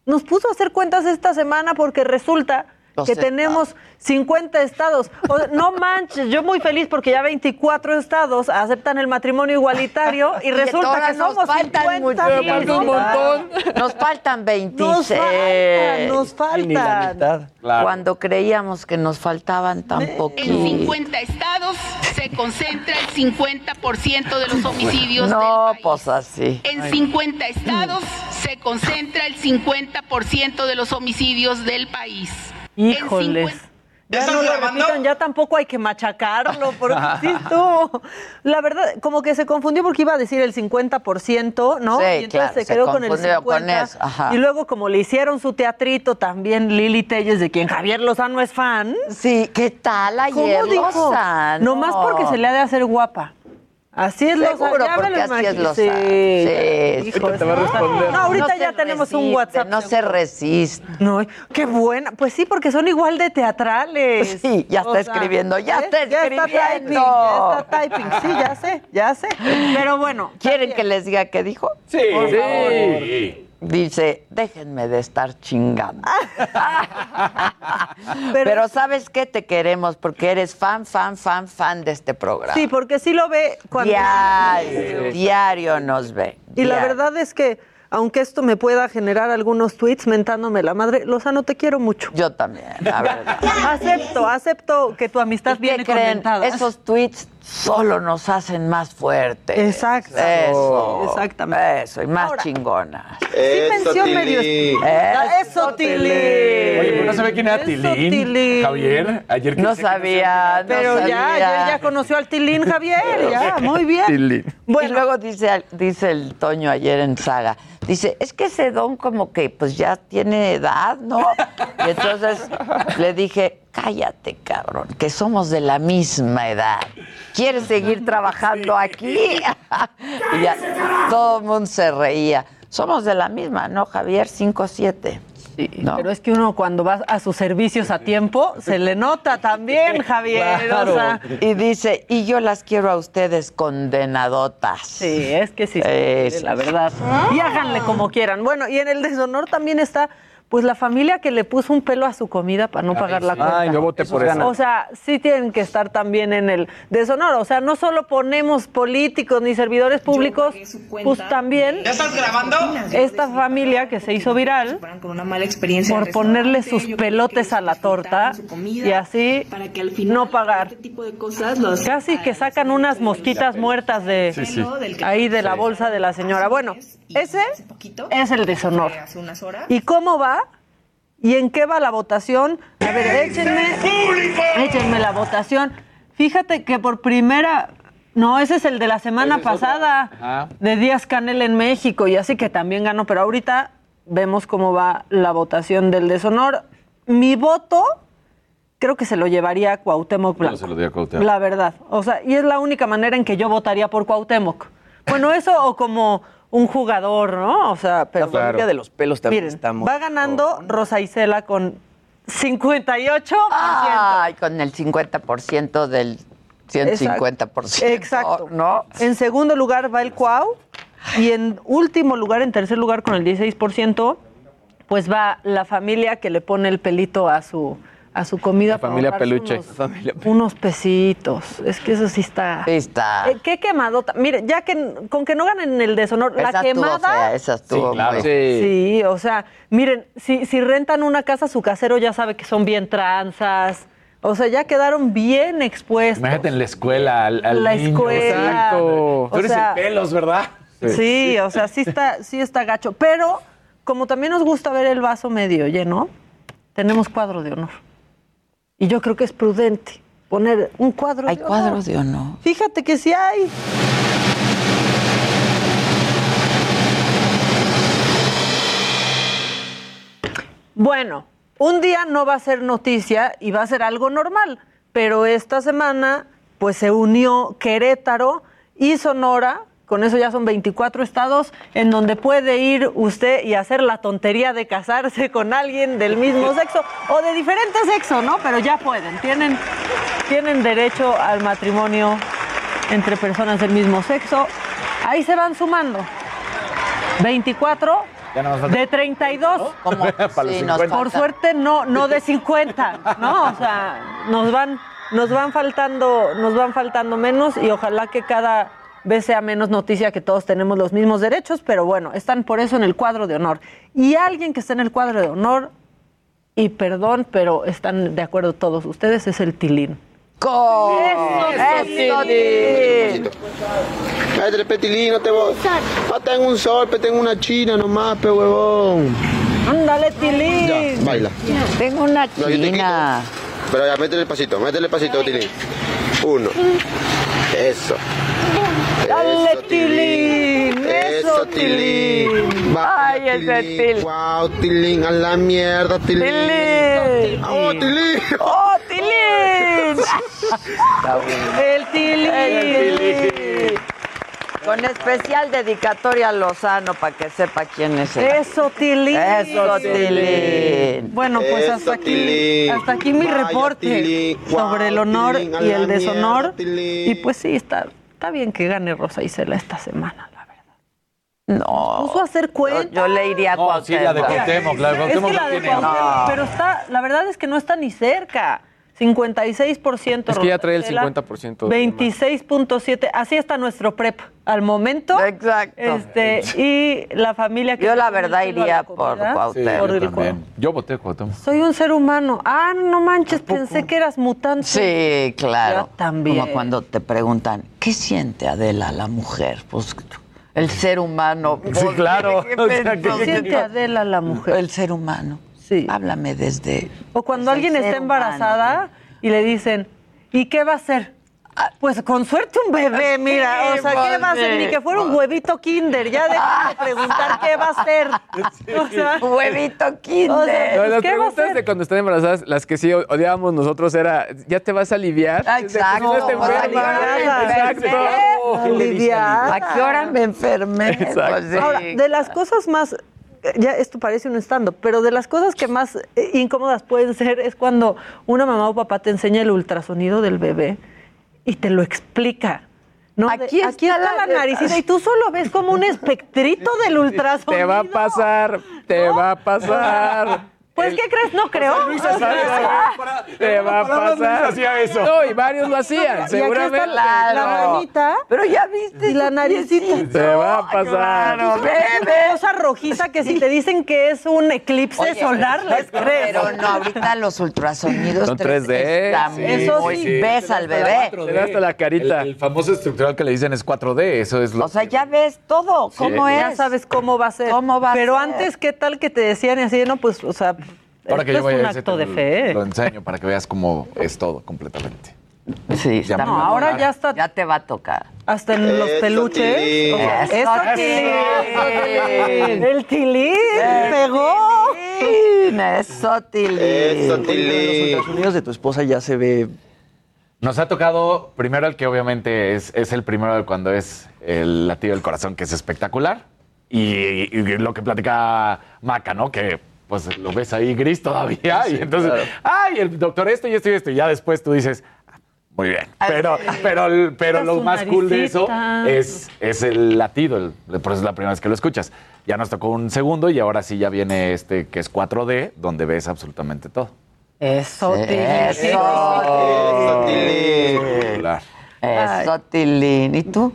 Nos puso a hacer cuentas esta semana porque resulta Los que tenemos 50 estados. O sea, no manches, yo muy feliz porque ya 24 estados aceptan el matrimonio igualitario y resulta ahora que nos somos faltan 50 muchísimos. mil. Nos faltan 26. Nos faltan, nos faltan. Cuando creíamos que nos faltaban tan En poquitos. 50 estados se concentra el 50% de los homicidios No, pues así. En 50 estados se concentra el 50% de los homicidios del país. Híjoles. Ya no lo repitan, ya tampoco hay que machacarlo, porque sí estuvo. La verdad, como que se confundió porque iba a decir el 50%, ¿no? Sí, y entonces claro, se se quedó con el confundió 50%. con eso, ajá. Y luego, como le hicieron su teatrito también Lili Telles, de quien Javier Lozano es fan. Sí, ¿qué tal ayer, ¿Cómo dijo? Lozano? Nomás porque se le ha de hacer guapa. Así es Seguro, Lozano. porque lo así es. Lozano. Sí, Hijo, te va a responder. No, ahorita No ya se tenemos un WhatsApp. no se resiste. No, qué buena. Pues sí, porque son igual de teatrales. Sí, ya está O sea, escribiendo, ya está Ya está escribiendo. typing, ya está typing. Sí, ya sé, ya sé. Pero bueno. ¿Quieren que les diga qué dijo? Sí. Por Sí. Dice, déjenme de estar chingando. Pero, ¿sabes qué? Te queremos porque eres fan, fan, fan, fan de este programa. Sí, porque sí lo ve cuando. Diario, diario nos ve. Y la verdad es que, aunque esto me pueda generar algunos tweets mentándome la madre, Lozano, te quiero mucho. Yo también, la verdad. acepto, acepto que tu amistad ¿Qué viene creen? comentada. Esos tweets solo nos hacen más fuertes. Exacto. Eso. Exactamente. Eso, y más Ahora, chingonas. Sí mención medio... Eso, Eso, Tilín. Oye, pero no sabía quién era Eso, Tilín. Tilín. Javier, ayer que No que sabía, no Pero ya, sabía. ya, ya conoció al Tilín Javier, ya, muy bien. Tilín. y luego dice, dice el Toño ayer en Saga, dice, es que ese don como que pues ya tiene edad, ¿no? Y entonces le dije, cállate, cabrón, que somos de la misma edad. ¿Quieres seguir trabajando aquí? y ya todo el mundo se reía. Somos de la misma, ¿no, Javier? 5-7. ¿no? Pero es que uno cuando va a sus servicios a tiempo, se le nota también, Javier. o sea, Y dice, y yo las quiero a ustedes condenadotas. Sí, es que sí, sí, la verdad. Y háganle como quieran. Bueno, y en el deshonor también está, pues, la familia que le puso un pelo a su comida para no pagar la cuenta. Ay, yo voté por eso. O sea, sí tienen que estar también en el deshonor. O sea, no solo ponemos políticos ni servidores públicos, pues también. ¿Ya estás grabando? Esta familia que se hizo viral con una mala experiencia por ponerle sus pelotes a la torta y así no pagar. Casi que sacan unas mosquitas muertas de Sí, sí. ahí de la bolsa de la señora. Bueno, ese es el deshonor. ¿Y cómo va? ¿Y en qué va la votación? A ver, échenme, échenme la votación. Fíjate que por primera, no, ese es el de la semana pasada, de Díaz Canel en México, y así que también ganó, pero ahorita vemos cómo va la votación del deshonor. Mi voto creo que se lo llevaría a Cuauhtémoc Blanco. se lo di a Cuauhtémoc. La verdad. O sea, y es la única manera en que yo votaría por Cuauhtémoc. Bueno, eso o como un jugador, ¿no? O sea, pero. La familia de los pelos también Miren, estamos. va ganando Rosa Isela con 58%. Ay, con el 50% del 150%. Exacto. ¿No? En segundo lugar va el Cuau. Y en último lugar, en tercer lugar, con el 16%, pues va la familia que le pone el pelito a su, a su comida. para familia peluche. Unos, unos pesitos. Es que eso sí está. Sí está. Eh, qué quemadota. Mire, ya que con que no ganen el deshonor, Esa la estuvo quemada. fea, esa estuvo Sí, claro. muy- Sí, o sea, miren, si, si rentan una casa, su casero ya sabe que son bien tranzas. O sea, ya quedaron bien expuestos. Imagínate en la escuela, al, al La niño. escuela. Exacto. Tú O eres sea, el pelos, ¿verdad? Sí, o sea, sí está, sí está gacho. Pero como también nos gusta ver el vaso medio lleno, tenemos cuadro de honor. Y yo creo que es prudente poner un cuadro Hay de cuadros de honor. Fíjate que sí hay. Bueno, un día no va a ser noticia y va a ser algo normal. pero esta semana pues se unió Querétaro y Sonora. Con eso ya son 24 estados en donde puede ir usted y hacer la tontería de casarse con alguien del mismo sexo o de diferente sexo, ¿no? Pero ya pueden, tienen, tienen derecho al matrimonio entre personas del mismo sexo. Ahí se van sumando. 24 Ya nada más falta- de 32. Para los Sí, nos 50. Por suerte no, no de 50, ¿no? O sea, nos van, nos van faltando, nos van faltando menos y ojalá que cada vez sea menos noticia que todos tenemos los mismos derechos, pero bueno, están por eso en el cuadro de honor. Y alguien que está en el cuadro de honor, y perdón, pero están de acuerdo todos ustedes, es el Tilín. ¡Con! ¡Eso, Tilín! Métele, petilín, no te voy. No tengo un sol, pe, tengo una china nomás, pe huevón. Ándale, Tilín. Ya, baila. Tengo una No, yo te china. Pero ya, métele el pasito, métele el pasito, Tilín. Uno. Eso. Dale, Eso, Tilín. Eso, Tilín. Ay, ese Tilín. Wow, Tilín, a la mierda, Tilín. Tilín. ¡Oh, Tilín! ¡Oh, Tilín! El Tilín. Con especial dedicatoria a Lozano para que sepa quién es él. Eso, Tilín. Eso, Tilín. Bueno, pues Eso, hasta aquí, Tilín. hasta aquí mi reporte Tilín. Sobre el honor Tilín, y el deshonor. mierda. Y pues sí, está, está bien que gane Rosa Isela esta semana, la verdad. No. Puso a hacer cuenta. Yo le iría a No, sí, la de Cuauhtémoc, la de Es Cuauhtémoc que la no de. Cuauhtémoc, pero está, la verdad es que no está ni cerca. 56% Es que ya trae el Rosa Isela, 50%. 26.7, así está nuestro prep al momento. Exacto. Este, y la familia que Yo la verdad iría por Sí, Cuauhtémoc. yo. Yo voté Cuauhtémoc. Soy un ser humano. Ah, no manches, pensé que eras mutante. Sí, claro. Yo también. Como cuando te preguntan, ¿qué siente Adela, la mujer? Pues el ser humano. Sí, claro. ¿Qué O sea, pensó? ¿qué- ¿Qué siente Adela la mujer? El ser humano. Sí. Háblame desde. O cuando alguien está embarazada y le dicen, ¿y qué va a hacer? Pues con suerte un bebé, mira. Sí, o sea, ¿qué va a hacer? Ni que fuera un huevito kinder. Ya deja de preguntar qué va a hacer. O sea, Huevito kinder. o sea, No, las ¿qué va a preguntas hacer? de cuando están embarazadas, las que sí odiábamos nosotros era, ¿ya te vas a aliviar? Exacto. No te pues, enfermas. aliviada, Exacto. Aliviada. ¿A qué hora me enfermé? Exacto. Pues, sí. Ahora, de las cosas más, ya esto parece un stand pero de las cosas que más eh, incómodas pueden ser es cuando una mamá o papá te enseña el ultrasonido del bebé y te lo explica. ¿no? De, Aquí aquí está está, la- la, naricita y tú solo ves como un espectrito del ultrasonido. Te va a pasar, te va a pasar. Pues, ¿qué crees? No creo. Luis O sea, Exacto. Te va a pasar. hacía eso. No, y varios lo hacían, y aquí está seguramente. la, la manita Pero ya viste. y la naricita. Te va a pasar. Claro, Una bebé. cosa rojiza que si te dicen que es un eclipse Oye, solar, les crees. Pero no, ahorita los ultrasonidos Son 3D 3D, están sí. Eso sí. ves al bebé. Te da hasta la carita. El, el famoso estructural que le dicen es 4D, eso es lo O sea, ya ves todo, cómo Ya es. sabes cómo va a ser. ¿Cómo va a Pero ser? antes, ¿qué tal que te decían y así? No, pues, o sea, Ahora que yo voy es un a ese acto de fe. Lo enseño para que veas cómo es todo completamente. Sí, Ya No, ahora ya está Ya te va a tocar. hasta en los Eso, peluches. Tilín. o sea, Eso, eso, Tilín. Tilín. El tilín pegó. Eso, Tilín. Eso, Los Tilín. ultrasonidos de tu esposa ya se ve. Nos ha tocado primero el que obviamente es, es el primero de cuando es el latido del corazón, que es espectacular. Y, y lo que platica Maca, ¿no? Que pues lo ves ahí gris todavía. y entonces, ay, el doctor esto y esto y esto. Y ya después tú dices, "Ah, muy bien. Pero, pero, pero lo más cool de eso es, es el latido. el- por eso es la primera vez que lo escuchas. Ya nos tocó un segundo y ahora sí ya viene este que es 4D, donde ves absolutamente todo. Eso, Tilín. Eso, Tilín. Espectacular. Eso, Tilín. ¿Y tú?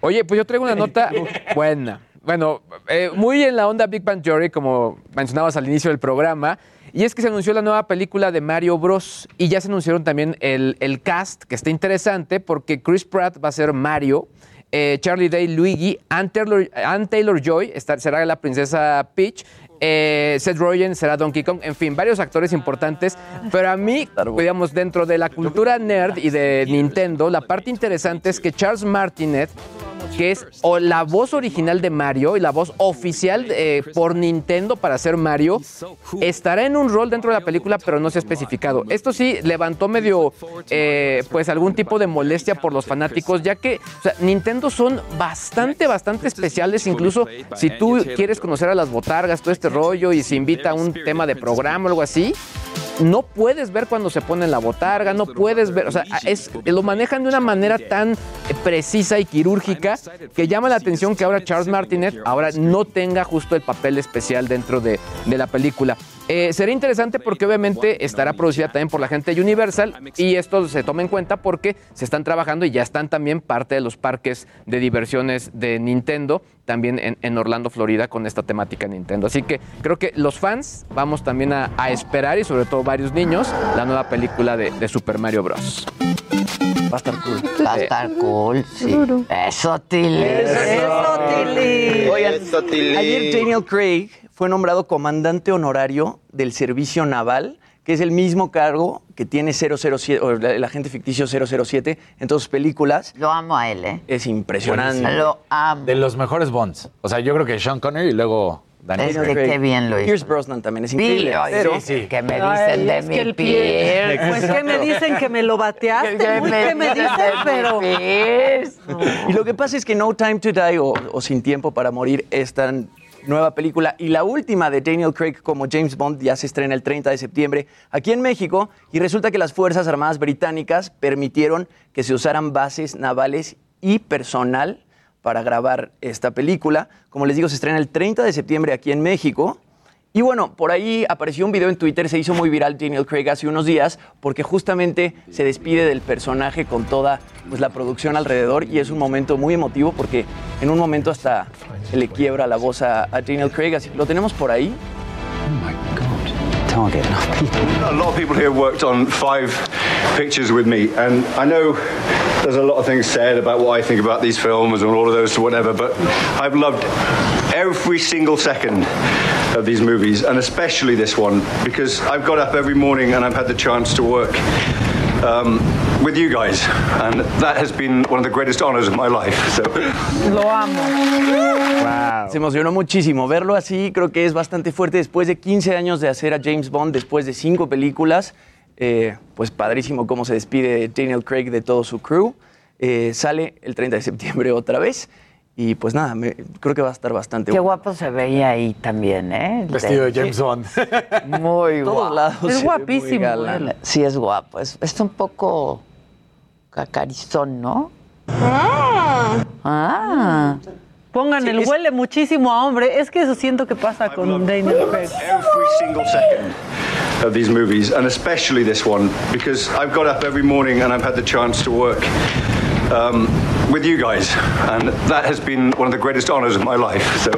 Oye, pues yo traigo una nota buena. Bueno, eh, muy en la onda Big Bang Theory, como mencionabas al inicio del programa. Y es que se anunció la nueva película de Mario Bros. Y ya se anunciaron también el, el cast, que está interesante porque Chris Pratt va a ser Mario. eh, Charlie Day Luigi, Ann Taylor, Ann Taylor-Joy está- será la princesa Peach, eh, Seth Rogen será Donkey Kong, en fin, varios actores importantes. Pero a mí, digamos, dentro de la cultura nerd y de Nintendo, la parte interesante es que Charles Martinet que es o la voz original de Mario y la voz oficial eh, por Nintendo para hacer Mario, estará en un rol dentro de la película, pero no se ha especificado. Esto sí levantó medio, eh, pues algún tipo de molestia por los fanáticos, ya que Nintendo son bastante, bastante especiales, incluso si tú quieres conocer a las botargas, todo este rollo, y se invita a un tema de programa o algo así, no puedes ver cuando se pone la botarga, no puedes ver, o sea, es, lo manejan de una manera tan eh, precisa y quirúrgica que llama la atención que ahora Charles Martinet ahora no tenga justo el papel especial dentro de, de la película. Eh, será interesante porque obviamente estará producida también por la gente de Universal y esto se toma en cuenta porque se están trabajando y ya están también parte de los parques de diversiones de Nintendo, también en, en Orlando, Florida, con esta temática Nintendo. Así que creo que los fans vamos también a, a esperar y sobre todo varios niños la nueva película de, de Super Mario Bros. Va a estar cool. Va a estar cool, sí. Eso, Tilly. Eso, Tilly. Oigan, Eso, Tilly. ayer Daniel Craig fue nombrado comandante honorario del servicio naval, que es el mismo cargo que tiene 007, o el agente ficticio 007 en todas sus películas. Lo amo a él, ¿eh? Es impresionante. Lo amo. De los mejores Bonds. O sea, yo creo que Sean Connery y luego Daniel Es que qué bien lo hizo. Pierce Brosnan también es increíble. Ay, pero sí, que me Ay, dicen de es mi piel. pie- Pues que me dicen que me lo bateaste, que me dicen, pero Y lo que pasa es que No Time to Die o, o Sin Tiempo para Morir es tan nueva película y la última de Daniel Craig como James Bond ya se estrena el 30 de septiembre aquí en México y resulta que las Fuerzas Armadas británicas permitieron que se usaran bases navales y personal para grabar esta película. Como les digo, se estrena el 30 de septiembre aquí en México. Y bueno, por ahí apareció un video en Twitter, se hizo muy viral Daniel Craig hace unos días, porque justamente se despide del personaje con toda pues, la producción alrededor y es un momento muy emotivo porque en un momento hasta se le quiebra la voz a, a Daniel Craig, así que lo tenemos por ahí. target. A lot of people here worked on five pictures with me, and I know there's a lot of things said about what I think about these films and all of those, whatever, but I've loved every single second of these movies, and especially this one, because I've got up every morning and I've had the chance to work. Um, with you guys, and that has been one of the greatest honors of my life. So, lo amo. Wow. Se emocionó muchísimo. Verlo así creo que es bastante fuerte después de 15 años de hacer a James Bond, después de cinco películas. Eh, pues padrísimo cómo se despide Daniel Craig de todo su crew. Eh, sale el 30 de septiembre otra vez. Y pues nada, me- creo que va a estar bastante Qué guapo se veía ahí también, ¿eh? El Vestido de James Bond. Muy Todos guapo. lados Es guapísimo, él. Sí, es guapo. Es, es un poco cacarizón, ¿no? Ah. Pongan el huele muchísimo a hombre. Es que eso siento que pasa con Daniel Craig. every single second of these movies, and especially this one, because I've got up every morning and I've had the chance to work um, with you guys, and that has been one of the greatest honors of my life. So,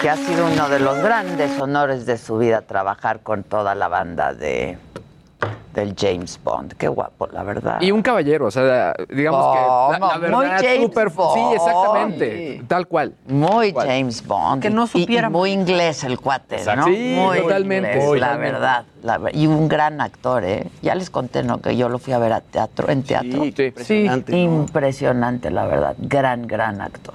Que ha sido uno de los grandes honores de su vida trabajar con toda la banda de del James Bond. Qué guapo, la verdad. Y un caballero, o sea, digamos que la, la ¿Cómo? verdad, Muy James Bond. Sí, exactamente, tal cual. Muy Cual. James Bond. Que no y- supiera Y, muy inglés el cuate, Exacto. ¿no? Sí, muy totalmente. inglés, Muy, la totalmente. verdad. la y un gran actor, ¿eh? Ya les conté, ¿no? Que yo lo fui a ver a teatro, en teatro. Sí, impresionante, ¿no? Impresionante, la verdad. Gran, gran actor.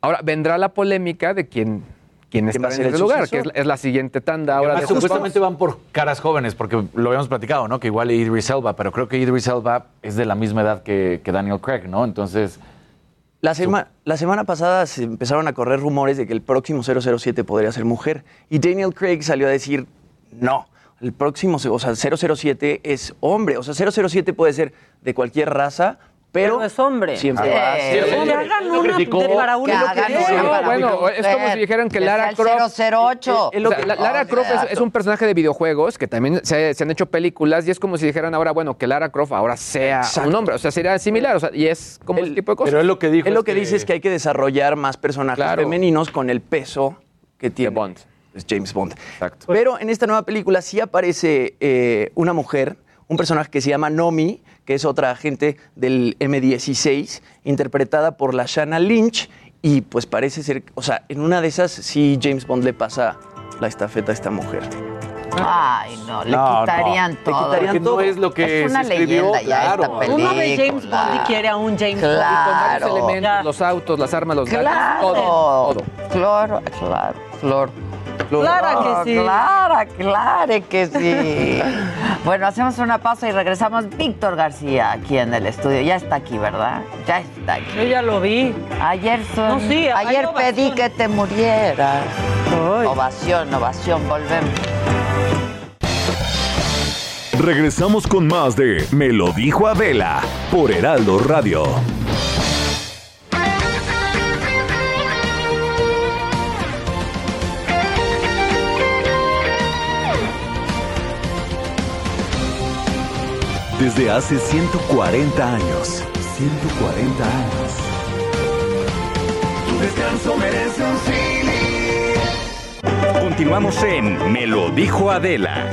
Ahora vendrá la polémica de quién, quién ¿Quién está en ese lugar, que es, es la siguiente tanda ahora de supuestamente van por caras jóvenes, porque lo habíamos platicado, ¿no? Que igual Idris Elba, pero creo que Idris Elba es de la misma edad que, que Daniel Craig, ¿no? Entonces, La, sema- la semana pasada se empezaron a correr rumores de que el próximo 007 podría ser mujer. Y Daniel Craig salió a decir, no, el próximo, o sea, 007 es hombre. O sea, 007 puede ser de cualquier raza, pero, Pero es hombre. siempre Eh, va a ser Que hombre. hagan una criticó. de para uno bueno, es como si dijeran que Lara el Croft- 008. Es lo que- la- Lara Croft es, es un personaje de videojuegos que también se, se han hecho películas y es como si dijeran ahora, bueno, que Lara Croft ahora sea Exacto. un hombre. O sea, sería similar. O sea, y es como ese tipo de cosas. pero él lo que dijo Él lo es que dice es que hay que desarrollar más personajes Claro. femeninos con el peso que tiene Bond. pues, James Bond. Exacto. Pero en esta nueva película sí aparece eh, una mujer, un personaje que se llama Nomi, que es otra agente del M16, interpretada por la Shanna Lynch. Y pues parece ser, o sea, en una de esas sí James Bond le pasa la estafeta a esta mujer. Ay, no, le No, no. quitarían Le todo. quitarían Porque no todo. es lo que Es una se escribió, leyenda ya claro. esta película. Uno ve James Bond y quiere a un James Bond. Claro. Los elementos, los autos, las armas, los gadgets, Claro, todo, todo. claro, claro, Clara que sí. Clara, claro que sí. bueno, hacemos una pausa y regresamos. Víctor García aquí en el estudio. Ya está aquí, ¿verdad? Ya está aquí. Yo ya lo vi. Ayer, son- No, sí, hay ayer pedí que te murieras. Ovación, ovación, volvemos. Regresamos con más de Me lo dijo Adela por Heraldo Radio. Desde hace 140 años. 140 años. Tu descanso merece un Continuamos en Me lo dijo Adela.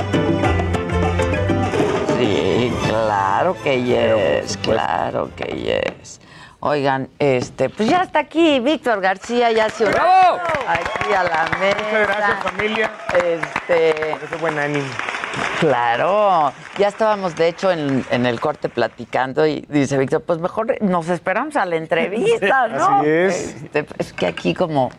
Sí, claro que yes, claro que yes. Oigan, este, pues ya está aquí Víctor García, ya se unió ¡Bravo! aquí a la mesa. Muchas gracias, familia. Este. Ese buen ánimo. Claro, ya estábamos de hecho en, en el corte platicando y dice Víctor, pues mejor nos esperamos a la entrevista, ¿no? Así es. Este, es que aquí como,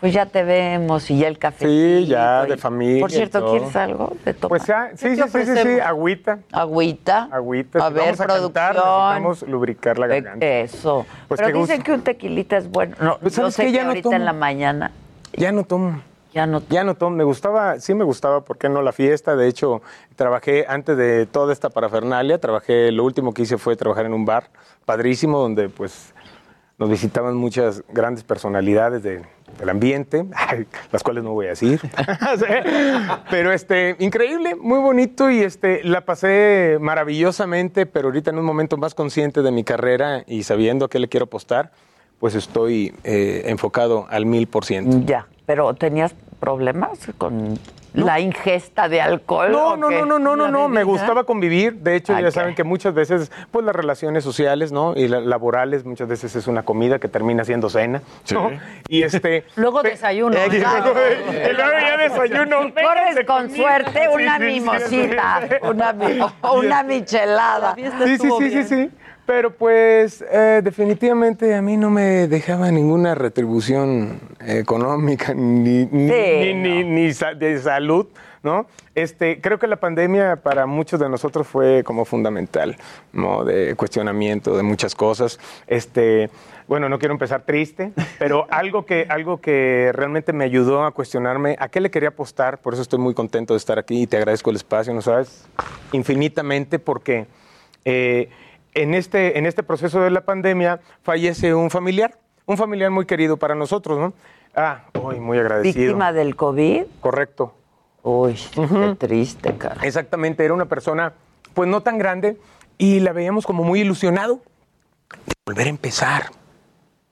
pues ya te vemos y ya el café. Sí, ya, de familia. Por cierto, y. ¿quieres algo de tomar? Pues ya, sí, ¿Qué sí, sí, sí, sí, agüita. Agüita. Agüita. A si ver, vamos a cantar, producción. necesitamos lubricar la garganta. Eso. Pues Pero dicen gusto. que un tequilita es bueno. No, Pues, yo ¿sabes sé qué? que Ya no ahorita tomo. en la mañana. Ya no tomo. Ya no Ya no tomo. Me gustaba, sí me gustaba, ¿por qué no la fiesta? De hecho, trabajé antes de toda esta parafernalia, trabajé, lo último que hice fue trabajar en un bar padrísimo donde pues nos visitaban muchas grandes personalidades de- del ambiente, las cuales no voy a decir. pero este, increíble, muy bonito y este, la pasé maravillosamente, pero ahorita en un momento más consciente de mi carrera y sabiendo a qué le quiero apostar, pues estoy eh, enfocado al mil por ciento. Ya, pero ¿tenías problemas con la ingesta de alcohol? No, no, no, no, no, no, no, me gustaba convivir. De hecho, Ah, ya saben que muchas veces, pues las relaciones sociales, ¿no? Y la- laborales, muchas veces es una comida que termina siendo cena, ¿no? Y este... Luego desayuno. y luego, y luego ya desayuno. Si corres con suerte, una Sí, sí, sí, mimosita, sí. una, una michelada. Sí, sí, sí, sí, sí. Pero pues eh, definitivamente a mí no me dejaba ninguna retribución económica ni, ni, Sí, ni- ni- ni sa- de salud, ¿no? Este, creo que la pandemia para muchos de nosotros fue como fundamental, ¿no? De cuestionamiento de muchas cosas. Este, bueno, no quiero empezar triste, pero algo que, algo que realmente me ayudó a cuestionarme a qué le quería apostar, por eso estoy muy contento de estar aquí y te agradezco el espacio, ¿no sabes? Infinitamente porque eh, en, este, en este proceso de la pandemia fallece un familiar, un familiar muy querido para nosotros, ¿no? Ah, uy, muy agradecido. ¿Víctima del COVID? Correcto. Uy, qué triste, cara. Exactamente, era una persona, pues no tan grande, y la veíamos como muy ilusionado de volver a empezar.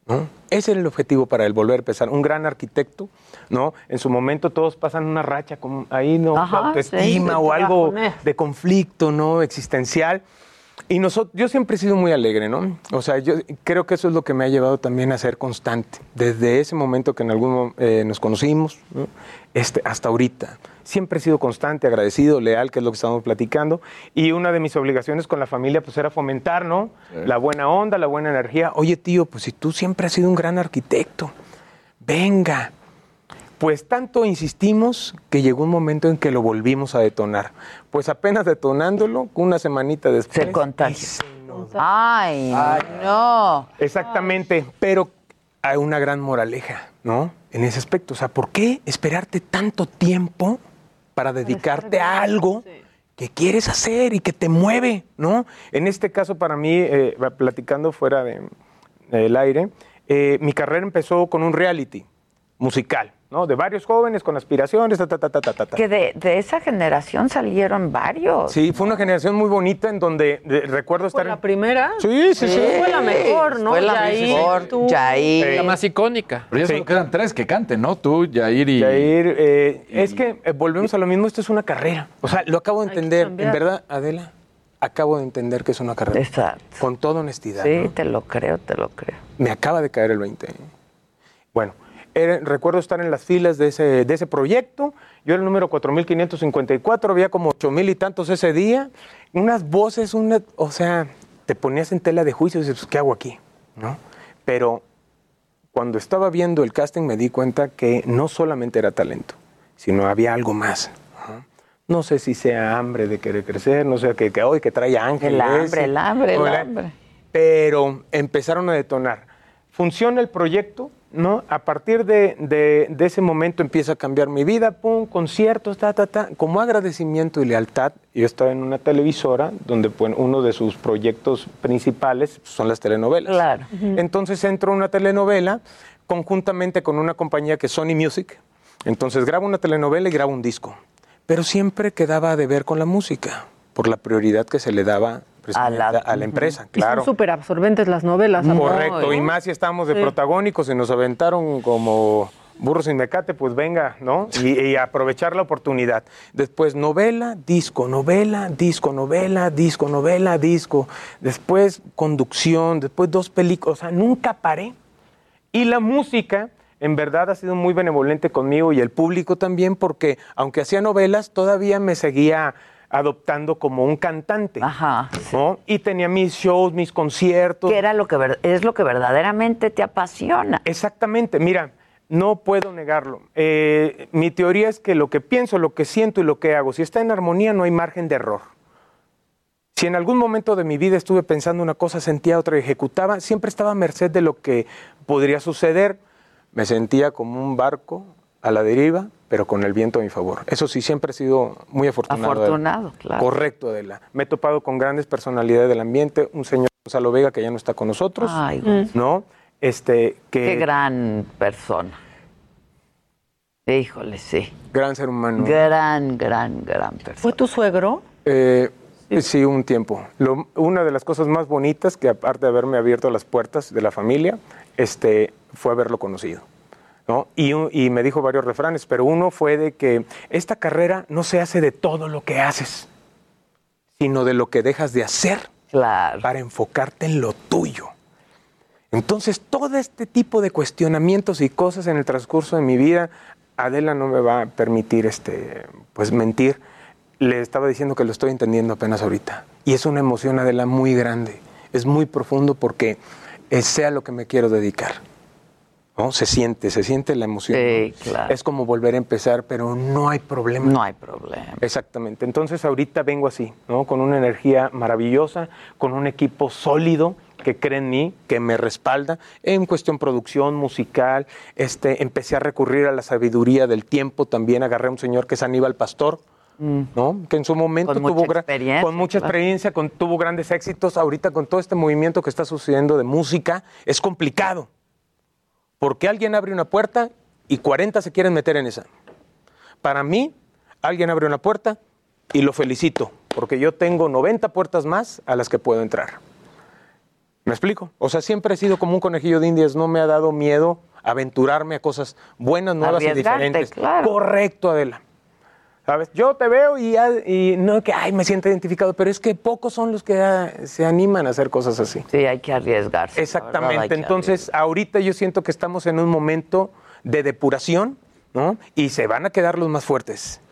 ¿no? Ese era el objetivo para él, volver a empezar. Un gran arquitecto, ¿no? En su momento todos pasan una racha con ahí, ¿no? Ajá, autoestima sí, o algo de conflicto, ¿no? Existencial. Y nosotros, yo siempre he sido muy alegre, ¿no? O sea, yo creo que eso es lo que me ha llevado también a ser constante. Desde ese momento que en algún eh, nos conocimos, ¿no? este, hasta ahorita. Siempre he sido constante, agradecido, leal, que es lo que estamos platicando. Y una de mis obligaciones con la familia, pues era fomentar, ¿no? La buena onda, la buena energía. Oye, tío, pues si tú siempre has sido un gran arquitecto, venga. Pues tanto insistimos que llegó un momento en que lo volvimos a detonar. Pues apenas detonándolo, una semanita después. Se contagió. Ay, no. Exactamente, pero hay una gran moraleja, ¿no? En ese aspecto. O sea, ¿por qué esperarte tanto tiempo para dedicarte a algo que quieres hacer y que te mueve, ¿no? En este caso, para mí, eh, platicando fuera de- del aire, eh, mi carrera empezó con un reality musical, ¿no? De varios jóvenes con aspiraciones, ta, ta, ta, ta, ta, ta, ta. Que de, de esa generación salieron varios. Sí, fue una generación muy bonita en donde de- recuerdo estar... ¿Fue la primera? Sí, sí, sí. Fue la mejor, ¿no? Fue la Yair, mejor, tú. Yair. La más icónica. Pero ya Sí. solo quedan tres que canten, ¿no? Tú, Yair y... Yair, eh, es que eh, volvemos a lo mismo, esto es una carrera. O sea, lo acabo de entender. En verdad, Adela, acabo de entender que es una carrera. Exacto. Con toda honestidad. Sí, ¿no? te lo creo, te lo creo. Me acaba de caer el 20. Bueno, era- recuerdo estar en las filas de ese, de ese proyecto. Yo era el número 4554, había como 8000 y tantos ese día. Unas voces, una, o sea, te ponías en tela de juicio y dices, ¿qué hago aquí? ¿No? Pero cuando estaba viendo el casting me di cuenta que no solamente era talento, sino había algo más. No sé si sea hambre de querer crecer, no sé que, que hoy que trae ángel. El hambre, ese, el hambre, el hambre. Pero empezaron a detonar. Funciona el proyecto, ¿no? A partir de, de- de ese momento empieza a cambiar mi vida, pum, conciertos, ta, ta, ta. Como agradecimiento y lealtad, yo estaba en una televisora donde pues, uno de sus proyectos principales son las telenovelas. Claro. Entonces entro a una telenovela conjuntamente con una compañía que es Sony Music. Entonces grabo una telenovela y grabo un disco. Pero siempre quedaba de ver con la música, por la prioridad que se le daba precisamente a la, empresa, claro. son súper absorbentes las novelas. ¿no? Correcto, y más si estábamos de Sí. protagónicos y nos aventaron como burros sin mecate, pues venga, ¿no? Y, y aprovechar la oportunidad. Después novela, disco, novela, disco, novela, disco, novela, disco. Después conducción, después dos películas, o sea, nunca paré. Y la música, en verdad, ha sido muy benevolente conmigo y el público también, porque aunque hacía novelas, todavía me seguía adoptando como un cantante. Ajá. ¿no? Y tenía mis shows, mis conciertos. Que era lo que es lo que verdaderamente te apasiona. Exactamente, mira, no puedo negarlo. Eh, mi teoría es que lo que pienso, lo que siento y lo que hago, si está en armonía, no hay margen de error. Si en algún momento de mi vida estuve pensando una cosa, sentía otra y ejecutaba, siempre estaba a merced de lo que podría suceder. Me sentía como un barco a la deriva, pero con el viento a mi favor. Eso sí, siempre he sido muy afortunado. Adela. Afortunado, claro. Correcto, Adela. Me he topado con grandes personalidades del ambiente, un señor Gonzalo Vega que ya no está con nosotros, Ay. ¿no? Este, que Qué gran persona. Híjole, sí. gran ser humano. Gran, gran, gran persona. ¿Fue tu suegro? Eh, sí, un tiempo. Lo- una de las cosas más bonitas, que aparte de haberme abierto las puertas de la familia, este, fue haberlo conocido. ¿No? Y, me dijo varios refranes, pero uno fue de que esta carrera no se hace de todo lo que haces, sino de lo que dejas de hacer para enfocarte en lo tuyo. Entonces, todo este tipo de cuestionamientos y cosas en el transcurso de mi vida, Adela no me va a permitir este, pues mentir. Le estaba diciendo que lo estoy entendiendo apenas ahorita. Y es una emoción, Adela, muy grande. Es muy profundo porque eh, sé a lo que me quiero dedicar. ¿No? Se siente, se siente la emoción. Sí, ¿no? claro. Es como volver a empezar, pero no hay problema. No hay problema. Exactamente. Entonces ahorita vengo así, ¿no? Con una energía maravillosa, con un equipo sólido que cree en mí, que me respalda en cuestión producción musical. Este, empecé a recurrir a la sabiduría del tiempo. También agarré a un señor que es Aníbal Pastor. ¿no? Que en su momento Con mucha tuvo gra- experiencia, con mucha claro. experiencia, con, tuvo grandes éxitos. Ahorita con todo este movimiento que está sucediendo de música, es complicado. Porque alguien abre una puerta y 40 se quieren meter en esa. Para mí, alguien abre una puerta y lo felicito, porque yo tengo 90 puertas más a las que puedo entrar. ¿Me explico? O sea, siempre he sido como un conejillo de indias, no me ha dado miedo aventurarme a cosas buenas, nuevas y diferentes. claro. Correcto, Adela. ¿Sabes? Yo te veo y, y no que, ay, me siento identificado, pero es que pocos son los que se animan a hacer cosas así. Sí, hay que arriesgarse. Exactamente. que Entonces, ahorita yo siento que estamos en un momento de depuración, ¿no? Y se van a quedar los más fuertes.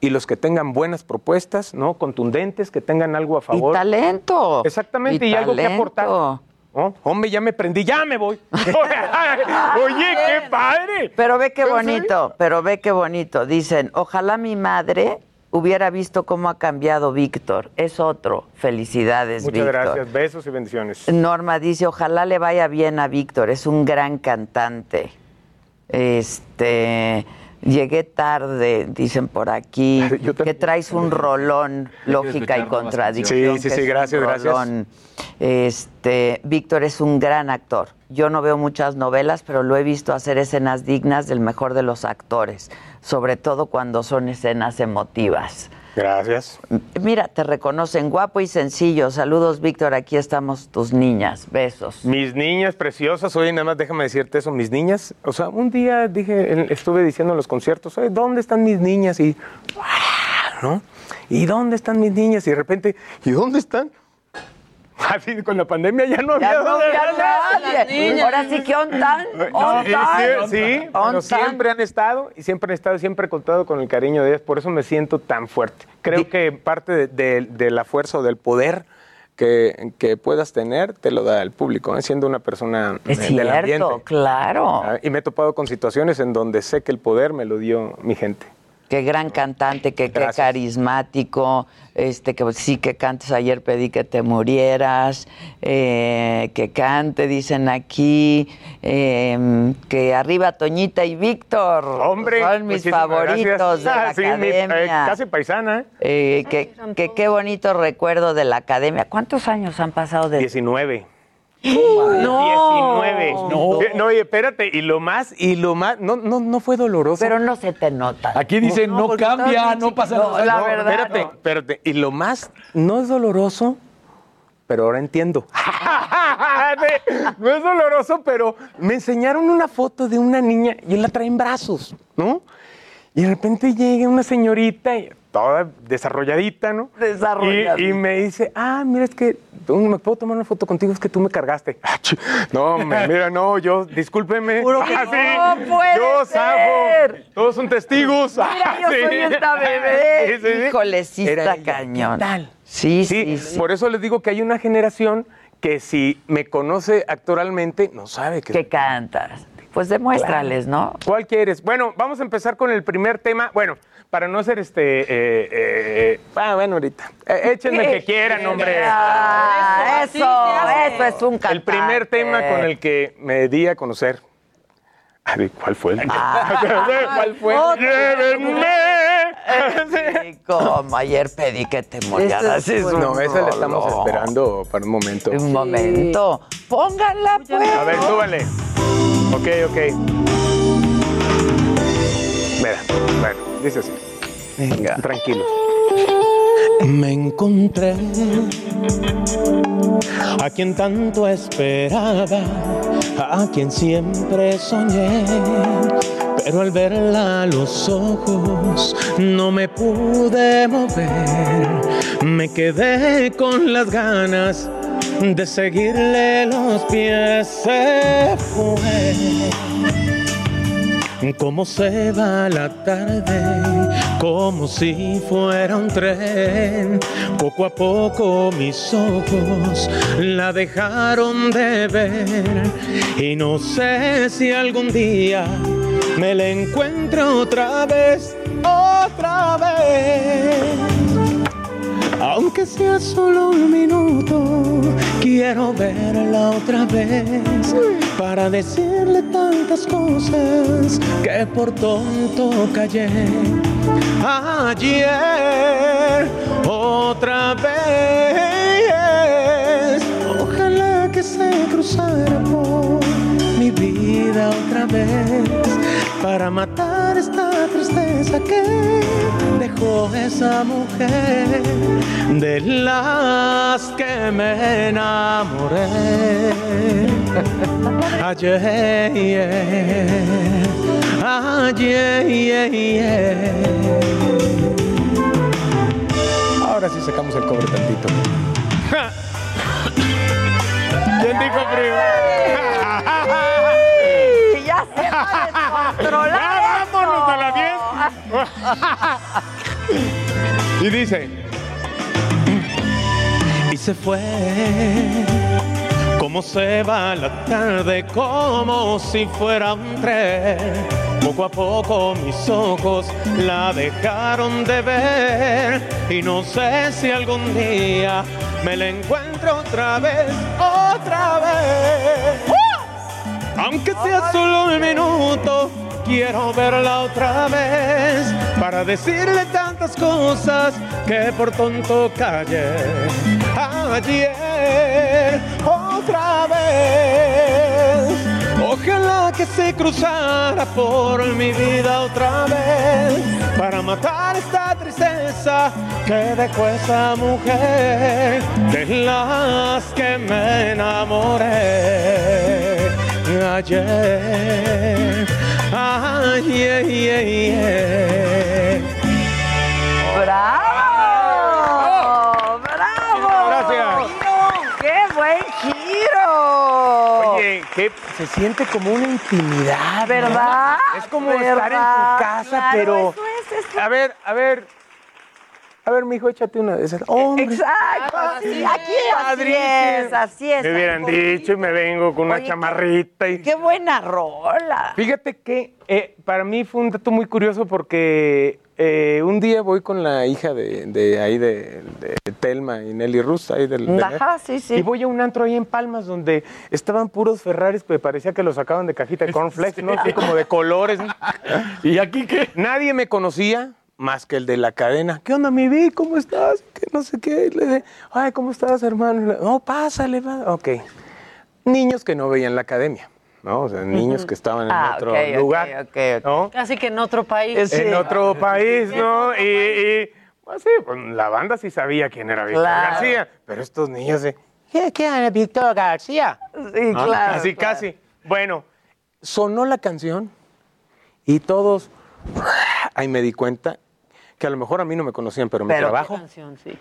Y los que tengan buenas propuestas, ¿no? Contundentes, que tengan algo a favor. Y talento. Exactamente, y, Y algo que aportar. Hombre, ya me prendí, ya me voy. Oye, qué padre. Pero ve qué ¿En bonito, pero ve qué bonito. Dicen, ojalá mi madre hubiera visto cómo ha cambiado Víctor. Es otro. Felicidades, Muchas Víctor. gracias, besos y bendiciones. Norma dice, ojalá le vaya bien a Víctor, es un gran cantante. Este, llegué tarde, dicen por aquí, que traes un rolón, lógica y contradicción. Sí, sí, sí, gracias, gracias. Este, Víctor es un gran actor. Yo no veo muchas novelas, pero lo he visto hacer escenas dignas del mejor de los actores, sobre todo cuando son escenas emotivas. Gracias. Mira, te reconocen guapo y sencillo. Saludos, Víctor. Aquí estamos tus niñas. Besos. Mis niñas preciosas, oye, nada más déjame decirte eso, mis niñas. O sea, un día dije, estuve diciendo en los conciertos, oye, ¿dónde están mis niñas? Y. ¿no? ¿Y dónde están mis niñas? Y de repente, ¿y dónde están? Así con la pandemia ya no había. Ya no había nadie. niñas. Ahora sí que ontan. No, ontan. sí, sí, pero siempre han estado y siempre han estado, siempre he contado con el cariño de ellas, por eso me siento tan fuerte. Creo que parte de, de- de la fuerza o del poder que, que puedas tener te lo da el público, ¿eh? siendo una persona Es eh, del cierto, ambiente. claro. Ah, Y me he topado con situaciones en donde sé que el poder me lo dio mi gente. Qué gran cantante, qué, qué carismático, este que sí que cantes ayer pedí que te murieras, eh, que cante, dicen aquí, eh, que arriba Toñita y Víctor, Hombre, son mis favoritos gracias. de la Ah, sí, mi, eh, academia. casi paisana, ¿eh? Eh, que, que qué bonito recuerdo de la academia. ¿Cuántos años han pasado de 19. No. 19. No. Eh, no, oye, espérate, y lo más, y lo más, no, no, no fue doloroso. Pero no se te nota. Aquí dicen, no, cambia, no pasa nada. la No, verdad. Espérate, no. espérate. Y lo más, no es doloroso, pero ahora entiendo. no es doloroso, pero me enseñaron una foto de una niña y la trae en brazos, ¿no? Y de repente llega una señorita, y toda desarrolladita, ¿no? Desarrolladita. Y, y me dice, ah, mira, es que me puedo tomar una foto contigo, es que tú me cargaste. Ah, No, mira, no, yo, discúlpeme. Juro que Ah, no. sí, ¡No puede yo zafo. ser! Todos son testigos. Mira, yo Ah, sí. soy esta bebé. Sí, sí, sí. Híjole, sí Era está cañón. ¿Qué tal? Sí, Sí, sí, sí. por eso les digo que hay una generación que si me conoce actoralmente, no sabe que... Que cantas. Pues demuéstrales, ¿no? ¿Cuál quieres? Bueno, vamos a empezar con el primer tema. Bueno, para no ser este... eh, eh, ah, bueno, ahorita. Eh, échenme el que quieran, hombre. Ah, eso, eso es un cantante. El primer tema con el que me di a conocer. A ver, ¿cuál fue? el- ¿Cuál fue? Llévenme. Sí, como ayer pedí que te es un No, esa la estamos esperando para un momento. Un momento. Pónganla, pues. A ver, súbale. Ok, ok. Mira, bueno, dice así. Venga. Tranquilo. Me encontré a quien tanto esperaba, a quien siempre soñé. Pero al verla a los ojos no me pude mover. Me quedé con las ganas de seguirle los pies. Se fue. Como se va la tarde, como si fuera un tren. Poco a poco mis ojos la dejaron de ver. Y no sé si algún día me la encuentro otra vez, otra vez. Aunque sea solo un minuto, quiero verla otra vez para decirle tantas cosas que por tonto callé. Ayer, otra vez, ojalá que se cruzara por mi vida otra vez para matar esta tristeza que dejó esa mujer de las que me enamoré. Ayer ayer ahora sí sacamos el cobre tantito. ¿Quién dijo Sí, ya se va a descontrolar y dice. Y se fue. Como se va la tarde, como si fuera un tren. Poco a poco mis ojos la dejaron de ver. Y no sé si algún día me la encuentro otra vez, otra vez. Aunque sea solo un minuto, quiero verla otra vez para decirle tantas cosas que por tonto callé. Ayer, otra vez. Ojalá que se cruzara por mi vida otra vez para matar esta tristeza que dejó esa mujer de las que me enamoré ayer. Ah, yeah, yeah, ¡Bravo! ¡Bravo! ¡Bravo! Gracias. ¡Qué buen giro! Oye, que se siente como una intimidad, ¿verdad? Es como estar en tu casa, pero. A ver, a ver. A ver, mijo, échate una de esas. ¡Hombre! Exacto, sí, aquí así es, así es. Me hubieran dicho y me vengo con una Oye, chamarrita y. Qué buena rola. Fíjate que eh, para mí fue un dato muy curioso porque eh, un día voy con la hija de, de ahí de, de Telma y Nelly Rus, ahí del, del- Ajá, sí, sí. Y voy a un antro ahí en Palmas donde estaban puros Ferraris que parecía que los sacaban de cajita de cornflakes, ¿no? Así como de colores. ¿Y aquí qué? Nadie me conocía más que el de la cadena. ¿Qué onda, mi Vi? ¿Cómo estás? Que no sé qué. Y Le dije, ay, ¿cómo estás, hermano? No, pásale, va. Ok. Niños que no veían la academia, ¿no? O sea, niños que estaban en Ah, otro ok, ok, lugar. ¿no? Casi que en otro país. En otro país, ¿no? Y, y, pues sí, pues, la banda sí sabía quién era Víctor Claro. García, pero estos niños de, ¿qué, qué es Víctor García? Sí, ¿No? claro. Así claro. casi. Bueno, sonó la canción y todos, ahí me di cuenta que a lo mejor a mí no me conocían, pero, mi trabajo,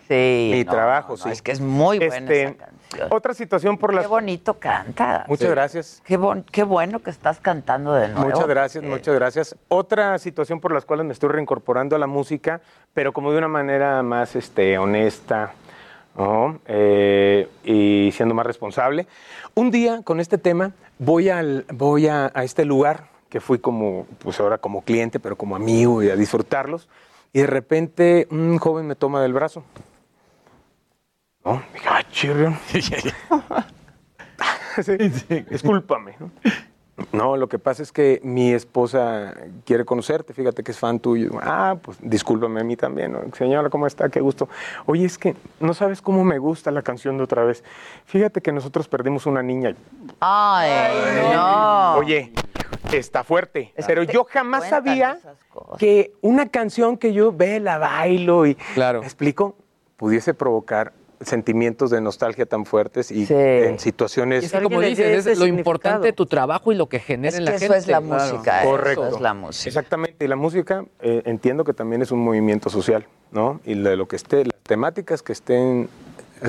Sí, mi no, trabajo, no, sí. Es que es muy buena Este, esa canción. Otra situación por las... Qué bonito canta. Muchas gracias. Qué, bon- qué bueno que estás cantando de nuevo. Muchas gracias, porque- muchas gracias. Otra situación por las cuales me estoy reincorporando a la música, pero como de una manera más este, honesta ¿no? Eh, y siendo más responsable. Un día con este tema voy, al, voy a, a este lugar que fui como, pues ahora como cliente, pero como amigo y a disfrutarlos. Y de repente un joven me toma del brazo. ¿No? Dije, "Ay, chirrión". Sí, Discúlpame. ¿no? No, lo que pasa es que mi esposa quiere conocerte, fíjate que es fan tuyo. Ah, pues discúlpame a mí también. ¿no? Señora, ¿cómo está? Qué gusto. Oye, es que no sabes cómo me gusta la canción de otra vez. Fíjate que nosotros perdimos una niña. Ay, no. Oye, está fuerte. pero yo jamás sabía que una canción que yo ve, la bailo y ¿me explico, pudiese provocar sentimientos de nostalgia tan fuertes y en situaciones Y es que como dices, es lo importante de tu trabajo y lo que genera Es en la que gente. eso es la música, eso Correcto. es la música. Exactamente. Y la música eh, entiendo que también es un movimiento social, ¿no? Y de lo que esté, las temáticas que estén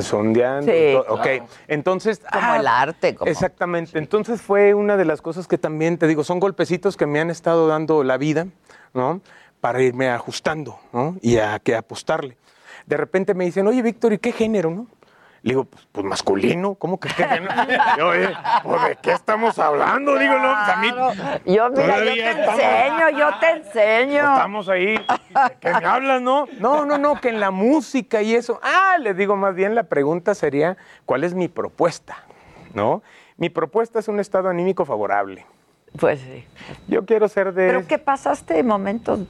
sondeando. Sí. Ok. claro. Entonces. Como ah, el arte. Como... Exactamente. Entonces fue una de las cosas que también, te digo, son golpecitos que me han estado dando la vida, ¿no? Para irme ajustando, ¿no? Y a que apostarle. De repente me dicen, oye, Víctor, ¿y qué género, no? Le digo, pues, pues, masculino, ¿cómo que qué? Yo, pues, ¿de qué estamos hablando? Digo, no, pues a mí. Yo, mira, yo te estamos- enseño, yo te enseño. Estamos ahí, que me hablas, ¿no? No, no, no, que en la música y eso. Ah, les digo, más bien la pregunta sería, ¿cuál es mi propuesta? ¿No? Mi propuesta es un estado anímico favorable. Pues sí. Yo quiero ser de... ¿Pero qué pasaste? ¿Momentos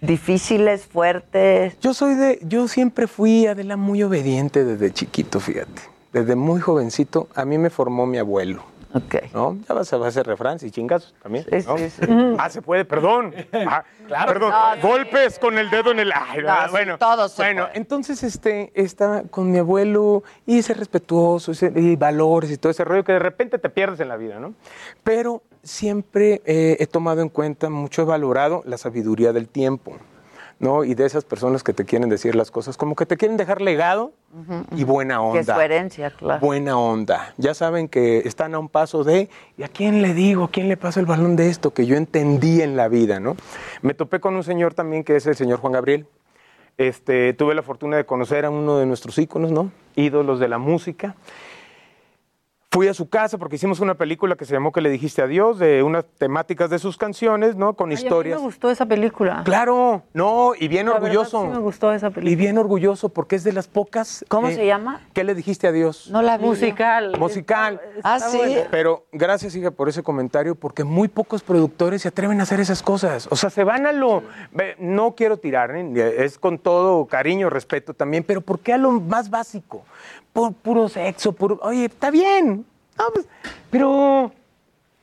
difíciles, fuertes? Yo soy de... Yo siempre fui, Adela, muy obediente desde chiquito, fíjate. Desde muy jovencito, a mí me formó mi abuelo. Ok. ¿No? Ya vas a hacer refrán y chingazos también. Sí, ¿no? sí, sí. Ah, se puede, perdón. Ah, Claro. Perdón. No, sí. Golpes con el dedo en el. Ay, No, sí, bueno, todo se bueno, puede. entonces este, estaba con mi abuelo y ser respetuoso ese- y valores y todo ese rollo que de repente te pierdes en la vida, ¿no? Pero siempre eh, he tomado en cuenta, mucho he valorado la sabiduría del tiempo. ¿no? Y de esas personas que te quieren decir las cosas, como que te quieren dejar legado y buena onda. Que es su herencia, claro. Buena onda. Ya saben que están a un paso de, ¿y a quién le digo? ¿A quién le paso el balón de esto que yo entendí en la vida, no? Me topé con un señor también que es el señor Juan Gabriel. Este, tuve la fortuna de conocer a uno de nuestros íconos, ¿no? Ídolos de la música. Fui a su casa porque hicimos una película que se llamó Que le dijiste adiós, de unas temáticas de sus canciones, ¿no? Con Ay, a mí historias. me gustó esa película. Claro, no, y bien La verdad, orgulloso. sí me gustó esa película. Y bien orgulloso porque es de las pocas. ¿Cómo eh, se llama? ¿Qué le dijiste a Dios? No la vi. Musical. Musical. Ah, sí. Pero gracias, hija, por ese comentario, porque muy pocos productores se atreven a hacer esas cosas. O sea, se van a lo. ve, No quiero tirar, ¿eh? es con todo cariño, respeto también, pero ¿por qué a lo más básico? Por puro sexo, puro. Oye, está bien. No, pues, pero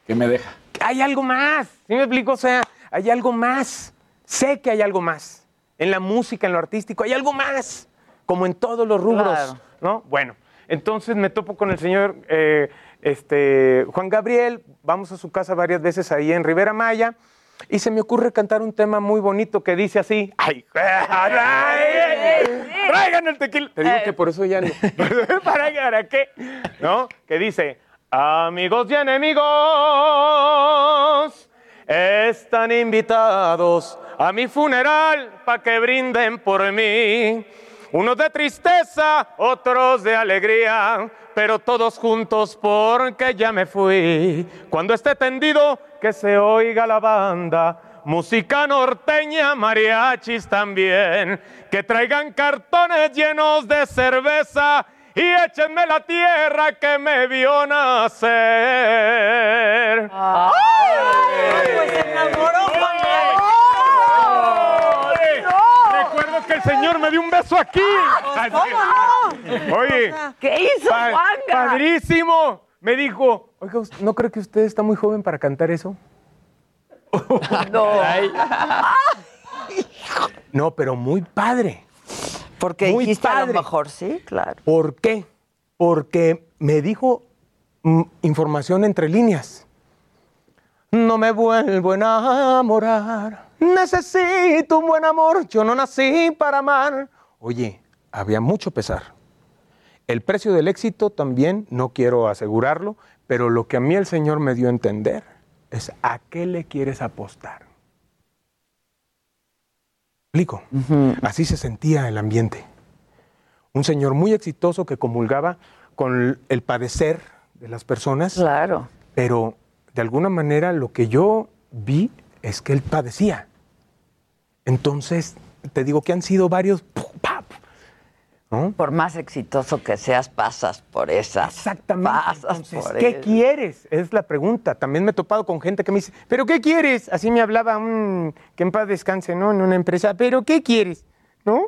¿Qué me deja? hay algo más. ¿Sí me explico? O sea, hay algo más. Sé que hay algo más. En la música, en lo artístico, hay algo más. Como en todos los rubros. Claro. ¿No? Bueno, entonces me topo con el señor eh, este, Juan Gabriel. Vamos a su casa varias veces ahí en Rivera Maya. Y se me ocurre cantar un tema muy bonito que dice así. ¡Ay! ay, ¡Traigan el tequila! Te digo que por eso ya no. ¿Para, para qué? ¿No? Que dice. Amigos y enemigos están invitados a mi funeral para que brinden por mí. Unos de tristeza, otros de alegría, pero todos juntos porque ya me fui. Cuando esté tendido, que se oiga la banda. Música norteña, mariachis también, que traigan cartones llenos de cerveza y échenme la tierra que me vio nacer. Pues se enamoró, Recuerdo que el Señor me dio un beso aquí. Pues, ¿Cómo no? Oye, ¿Qué hizo Juanga? Padrísimo. Me dijo, oiga, ¿no cree que usted está muy joven para cantar eso? No. No, pero muy padre. Porque Muy dijiste a lo padre. mejor sí, claro. ¿Por qué? Porque me dijo mm, información entre líneas. No me vuelvo a enamorar. Necesito un buen amor. Yo no nací para amar. Oye, había mucho pesar. El precio del éxito también, no quiero asegurarlo, pero lo que a mí el Señor me dio a entender es a qué le quieres apostar. Explico. Así se sentía el ambiente. Un señor muy exitoso que comulgaba con el padecer de las personas. Claro. Pero de alguna manera lo que yo vi es que él padecía. Entonces, te digo que han sido varios. ¿No? Por más exitoso que seas, pasas por esas. Exactamente. Pasas Entonces, por ¿qué eso. quieres? Es la pregunta. También me he topado con gente que me dice, ¿pero qué quieres? Así me hablaba un que en paz descanse, ¿no? En una empresa, ¿pero qué quieres? ¿No?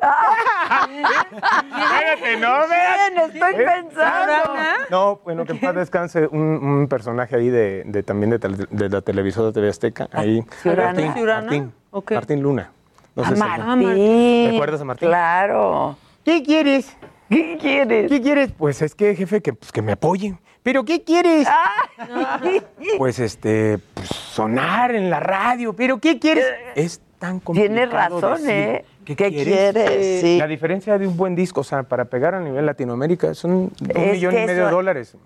Espérate, no, Bien, estoy pensando. No, bueno, que en paz descanse un, un personaje ahí de, de- también de, de la televisora TV Azteca. Ahí. ¿Ciurana? Martín. Martín, Ok. Martín Luna. No sé A si- Martín. ¿Recuerdas a Martín? Claro. ¿Qué quieres? ¿Qué quieres? ¿Qué quieres? Pues es que, jefe, que, pues, que me apoyen. ¿Pero qué quieres? Pues este, pues, sonar en la radio. ¿Pero qué quieres? Es tan complicado. Tienes razón, decir, ¿eh? ¿Qué, ¿Qué quieres? Sí. La diferencia de un buen disco, o sea, para pegar a nivel Latinoamérica, son un millón y medio de dólares.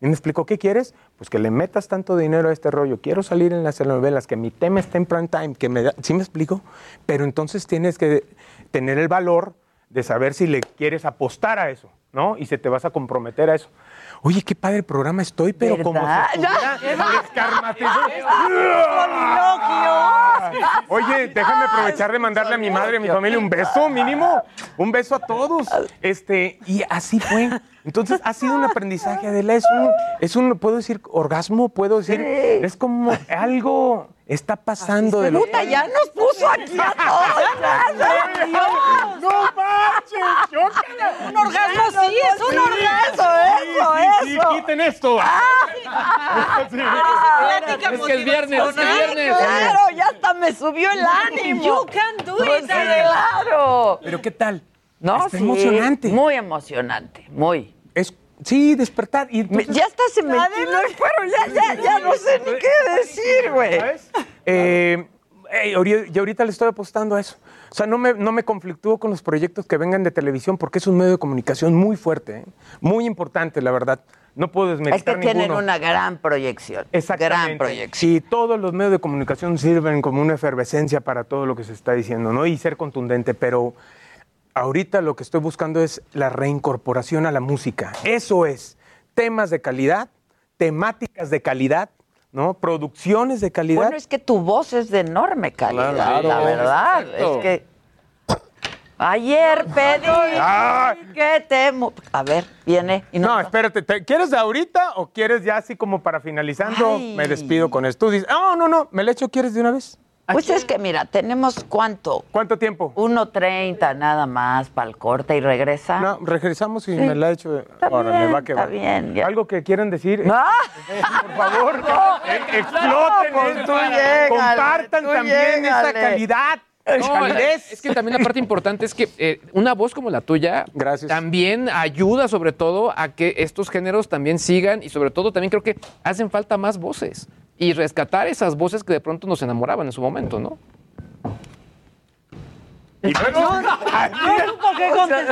¿Y me explicó qué quieres? Pues que le metas tanto dinero a este rollo. Quiero salir en las telenovelas, que mi tema esté en prime time, que me da... ¿Sí me explico? Pero entonces tienes que tener el valor de saber si le quieres apostar a eso, ¿no? Y si te vas a comprometer a eso. Oye, qué padre programa estoy, pero como si ¿Verdad? estuviera descarmatizado. Oye, déjame aprovechar de mandarle a mi madre y a mi familia un beso mínimo. Un beso a todos. Este, y así fue. Entonces ha sido un aprendizaje, Adela. Es un, es un, puedo decir, orgasmo, puedo decir, es como algo está pasando de lo Puta, ya nos puso aquí a todos. ¡No manches! ¡Chócala! Un orgasmo sí, es un orgasmo. Eso, eso, Sí, eso. quiten esto. Sí. Plática Es que el viernes, es que el viernes. Claro, ya hasta me subió el ánimo. You can do Pues it. claro. Pero ¿qué tal? No, Está sí, emocionante. Muy emocionante, muy. Es, sí, despertar. Y entonces- ya me entinó el cuero, ya, ya, ya no sé ni qué decir, güey. ¿Sabes? Eh, y ahorita le estoy apostando a eso. O sea, no me, no me conflictúo con los proyectos que vengan de televisión porque es un medio de comunicación muy fuerte, ¿eh? muy importante, la verdad. No puedo Es desmeritar que tienen ninguno. una gran proyección. Exactamente. Gran proyección. Sí, todos los medios de comunicación sirven como una efervescencia para todo lo que se está diciendo, ¿no? Y ser contundente, pero ahorita lo que estoy buscando es la reincorporación a la música. Eso es, temas de calidad, temáticas de calidad, ¿no? Producciones de calidad. Bueno, es que tu voz es de enorme calidad, Claro, la verdad. exacto. Es que ayer pedí Ah. que te... A ver, viene y no... No, espérate, ¿te- ¿quieres de ahorita o quieres ya así como para finalizando? Ay. Me despido con esto. Dices, no, no, no, ¿me le echo quieres de una vez? Pues es que mira, tenemos cuánto, ¿Cuánto tiempo? 1.30 nada más para el corte y regresa. No, regresamos y Sí. me la he hecho. Está Órale, bien, va que está va. bien, ya. ¿Algo que quieran decir? ¡Ah! Por favor, eh, exploten No, pues esto. tú llégale, Compartan tú también esa llégale. calidad. No, es que también la parte importante es que eh, una voz como la tuya también ayuda sobre todo a que estos géneros también sigan y sobre todo también creo que hacen falta más voces y rescatar esas voces que de pronto nos enamoraban en su momento, ¿no? Y luego, No supo qué contestar.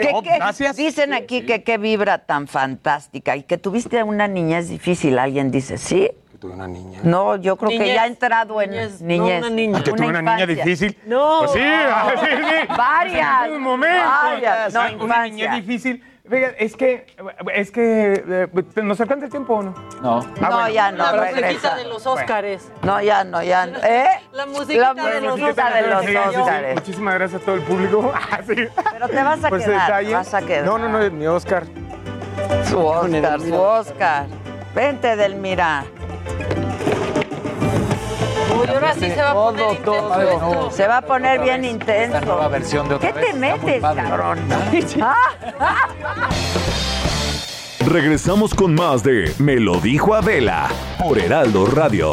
¿Qué- No, qué- gracias. Dicen aquí que qué vibra tan fantástica y que tuviste una niñez difícil. Alguien dice, ¿sí? Que tuve una niña. No, yo creo que Niñez. ya ha entrado en Niñez, niñez. no una niña. Ah, que tuve una niña difícil. No. Pues sí, sí, sí. Varias. En un momento. Varias. No, una niña difícil. Fíjate, es que, es que, eh, ¿nos alcanza el tiempo o no? No. Ah, no, bueno. ya no, La regresa. musiquita de los Óscares. No, ya no, ya no. ¿Eh? La musiquita La de los musiquita de los Sí, sí, sí. Óscares. Muchísimas gracias a todo el público. Ah, sí. Pero te vas a Pues quedar, detalle. te vas a quedar. No, no, no, mi Oscar. Su Oscar, su Oscar. Vente, Delmira. Uy, ahora sí se va a poner intenso. Se va a poner bien Esta intenso. nueva versión de otra ¿Qué vez. te metes, cabrón? Ah. Regresamos con más de Me lo dijo Adela por Heraldo Radio.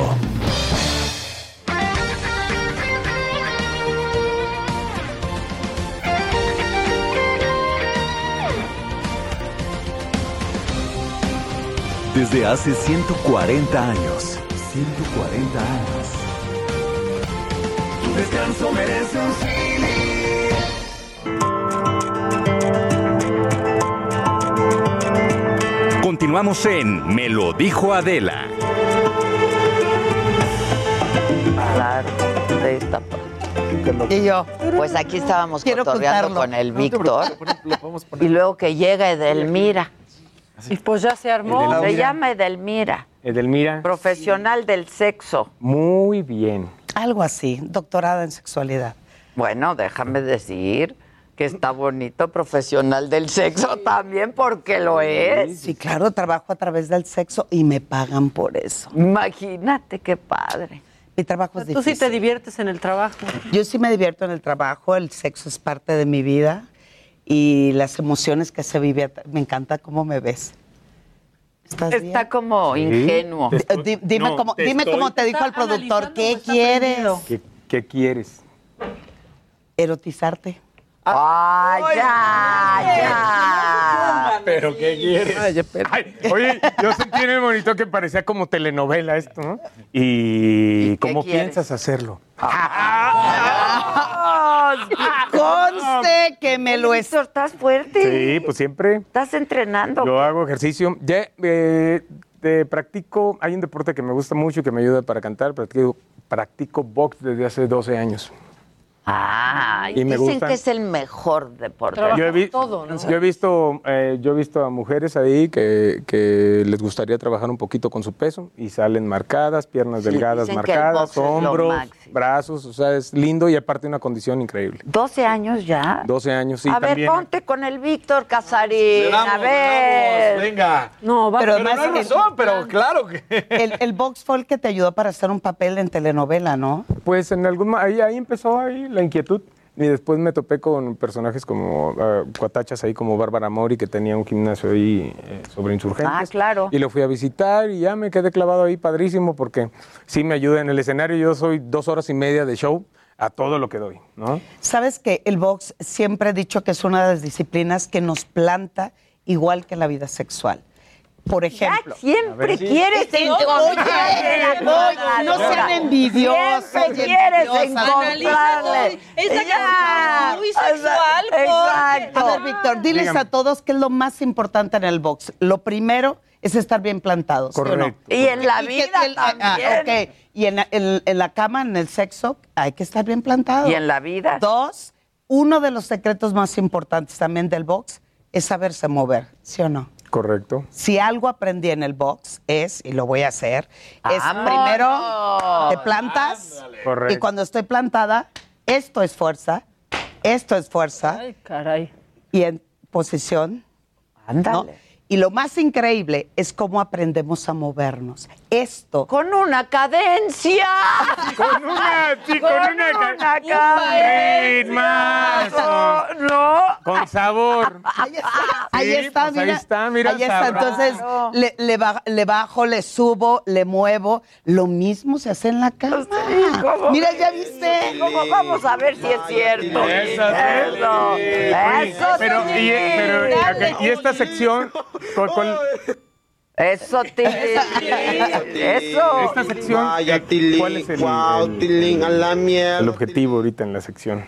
Desde hace 140 años. 140 años. Descanso merece un Continuamos en Me lo dijo Adela. Claro, de esta parte. Y yo. Pues aquí estábamos Quiero cotorreando contarlo. con el No Víctor. Y luego que llega Edelmira. Y pues ya se armó. Se llama Edelmira. Edelmira. Profesional del sexo. Muy bien. Algo así, doctorada en sexualidad. Bueno, déjame decir que está bonito profesional del sexo también porque lo es. Sí, claro, trabajo a través del sexo y me pagan por eso. Imagínate qué padre. Mi trabajo es Tú sí te diviertes en el trabajo. Yo sí me divierto en el trabajo, el sexo es parte de mi vida y las emociones que se vive, me encanta cómo me ves. ¿Estás bien? Está como ingenuo. Di- dime No, cómo, te dime estoy- cómo te dijo el productor, ¿qué está quieres? qué quieres? Erotizarte. ¡Ay, ya, ya! ¿Pero qué quieres? Ay, Ay, oye, yo sentí en el monitor que parecía como telenovela esto, ¿no? ¿Y, ¿Y qué cómo quieres? piensas hacerlo? Conste que me lo es. ¿estás fuerte? Sí, pues siempre ¿Estás entrenando? yo hago ejercicio. Ya eh, te practico, hay un deporte que me gusta mucho y que me ayuda para cantar. Practico, practico box desde hace 12 años. Ah, Y me dicen gustan. que es el mejor deporte. Yo he, vi- todo, ¿no? yo he visto, eh, yo he visto a mujeres ahí que, que les gustaría trabajar un poquito con su peso y salen marcadas, piernas Sí, delgadas el marcadas, hombros, brazos, o sea, es lindo y aparte una condición increíble. 12 años ya. 12 años, sí, a ver, también. ponte con el Víctor Casarín. a ver. venga. No, va Pero pero no hay el- razón, pero claro que. El, el box el que te ayudó para hacer un papel en telenovela, ¿no? Pues en algún ahí, ahí empezó ahí la inquietud. Y después me topé con personajes como ah, cuatachas ahí como Bárbara Mori, que tenía un gimnasio ahí eh, sobre insurgentes. Ah, claro. Y lo fui a visitar y ya me quedé clavado ahí padrísimo porque sí me ayuda en el escenario. Yo soy dos horas y media de show a todo lo que doy, ¿no? Sabes que el box siempre he dicho que es una de las disciplinas que nos planta igual que la vida sexual. Por ejemplo. Ya siempre sí. quieres Oye, encontrarle la oye, cosa, no sean envidiosos Siempre quieres encontrarle. Esa Ya. muy sexual, Exacto. A ver, Víctor, diles Dígame. a todos qué es lo más importante en el box. Lo primero es estar bien plantados. ¿sí o no? Correcto. Y en la Y que- vida el- ah, ah, también. ok. Y en, la- en- en la cama, en el sexo, hay que estar bien plantado. Y en la vida. Dos, uno de los secretos más importantes también del box es saberse mover, ¿sí o no? Correcto. Si algo aprendí en el box es, y lo voy a hacer, es ¡Vámonos! primero te plantas Correcto. y cuando estoy plantada, esto es fuerza, esto es fuerza Ay, caray. y en posición. Ándale. ¿no? Y lo más increíble es cómo aprendemos a movernos. Esto. Con una cadencia. Con una, sí, con, una, ca- cadencia. ritmazo, No. con sabor. Ahí está, ahí Sí, está, pues ahí mira. está, mira, Ahí está. Entonces, le, le ba- le bajo, le subo, le muevo. Lo mismo se hace en la cama. ¿cómo? Mira, ya viste. ¿Cómo vamos a ver si es cierto? Eso, Eso. Oye, Eso pero, y, pero, y esta sección con, con- Eso, Tilín. Eso. Esta sección, Vaya, Tilín. ¿cuál es el, Guau, el- Tilín, a la mierda. el objetivo ahorita en la sección?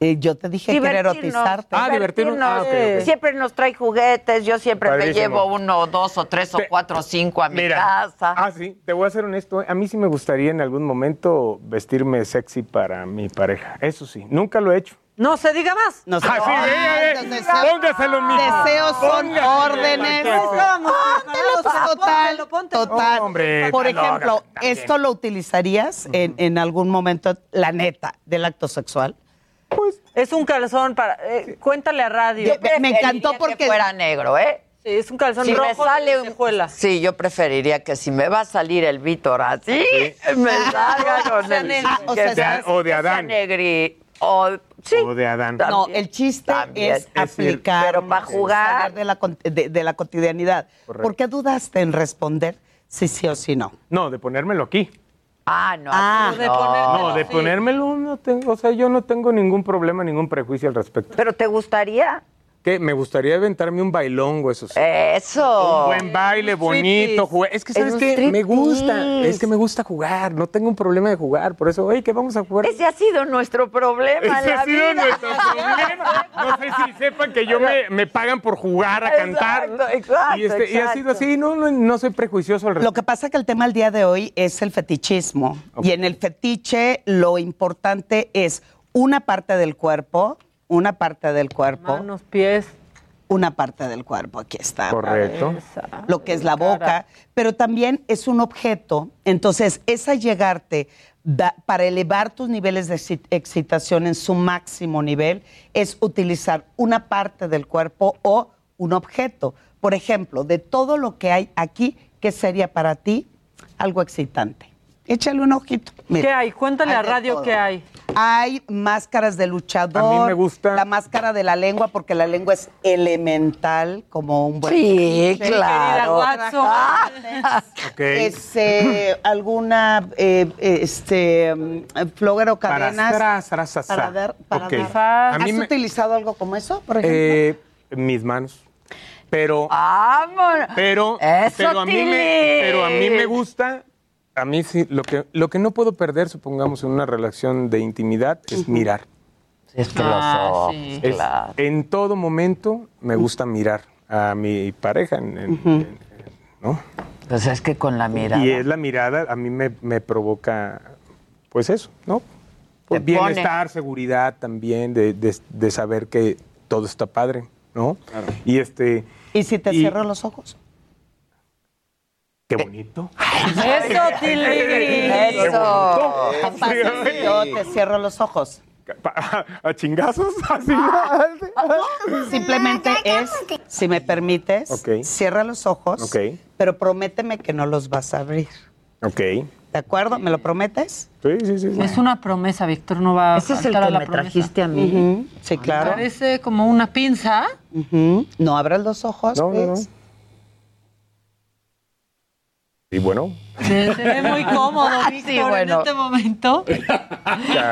Eh, yo te dije que era erotizarte. Ah, divertirnos. Ah, ok, ok. Siempre nos trae juguetes. Yo siempre Padrísimo. me llevo uno, dos o tres o cuatro o cinco a mi Mira, casa. Ah, sí, te voy a ser honesto. A mí sí me gustaría en algún momento vestirme sexy para mi pareja. Eso sí, nunca lo he hecho. No se diga más. No se Ah, sí, ve, ve, ve. Póngaselo, mijo. Deseos son Póngaselo, órdenes. Total, total. hombre, Por ejemplo. ¿esto lo utilizarías en, en algún momento, la neta, del acto sexual? Pues es un calzón para. eh, cuéntale a radio. Yo me encantó preferiría porque- que fuera negro, ¿eh? Sí, es un calzón Si me rojo sale un-. Sí, yo preferiría que si me va a salir el Víctor así, me salga con el... negro. Ah, o que sea, sea- o de que sea Adán. negri. O, sí. O de Adán. No, el chiste también. es aplicar. Pero para jugar- de la, de, de la cotidianidad. Correcto. ¿Por qué dudaste en responder si sí o si no? No, de ponérmelo aquí. Ah, no. Ah, así de no. ponértelo. No, de sí. ponérmelo no tengo, o sea, yo no tengo ningún problema, ningún prejuicio al respecto. ¿Pero te gustaría? Que me gustaría aventarme un bailongo, eso sí. Eso. Un buen baile, bonito, jugar. Es que, ¿sabes un qué? Me gusta, es que me gusta jugar. No tengo un problema de jugar. Por eso, oye, ¿qué vamos a jugar? Ese ha sido nuestro problema Ese la ha sido vida. nuestro problema. No sé si sepan que yo me, me pagan por jugar a cantar. Exacto, y, este, y ha sido así, no, no, no soy prejuicioso al Lo respecto. que pasa es que el tema del día de hoy es el fetichismo. Y en el fetiche lo importante es una parte del cuerpo, una parte del cuerpo, Manos, pies. una parte del cuerpo, aquí está. Correcto. Lo que es la boca, pero también es un objeto. Entonces, es a llegarte da- para elevar tus niveles de exci- excitación en su máximo nivel, es utilizar una parte del cuerpo o un objeto. Por ejemplo, de todo lo que hay aquí, ¿qué sería para ti algo excitante? Échale un ojito. Mira, ¿Qué hay? Cuéntale a radio qué hay. Hay máscaras de luchador. A mí me gusta- La máscara de la lengua, porque la lengua es elemental, como un buen. Sí, claro. Ok. Es, eh, alguna eh, este mm, flogger o Para cadenas para dar, para Ok. dar. A mí ¿Has me- utilizado algo como eso, por ejemplo? Eh, mis manos. Pero, ¡Vámonos! pero, ¡Eso, pero a mí me, pero a mí me gusta. A mí sí, lo que, lo que no puedo perder, supongamos, en una relación de intimidad, es mirar. Es que los Ah, ojos, sí. Es- claro. en todo momento me gusta mirar a mi pareja, en- en- en- ¿no? Pues es que con la mirada. Y es la mirada, a mí me, me provoca, pues eso, ¿no? Pues pone. bienestar, seguridad también, de, de- de saber que todo está padre, ¿no? Y este, ¿Y si te y- cierro los ojos? Qué bonito. Eso, Tilly. Eso. ¿Qué pasa si yo te cierro los ojos? ¿A chingazos? Así. Simplemente es, si me permites, cierra los ojos, Ok. pero prométeme que no los vas a abrir. Ok. ¿De acuerdo? ¿Me lo prometes? Sí, sí, sí. sí. Es una promesa, Víctor, no va a Ese es el que la me promesa. trajiste a mí. Sí, claro. Parece como una pinza. No abras los ojos, No, no, no. Y bueno, Se, se ve muy cómodo, Víctor, Sí, bueno. en este momento.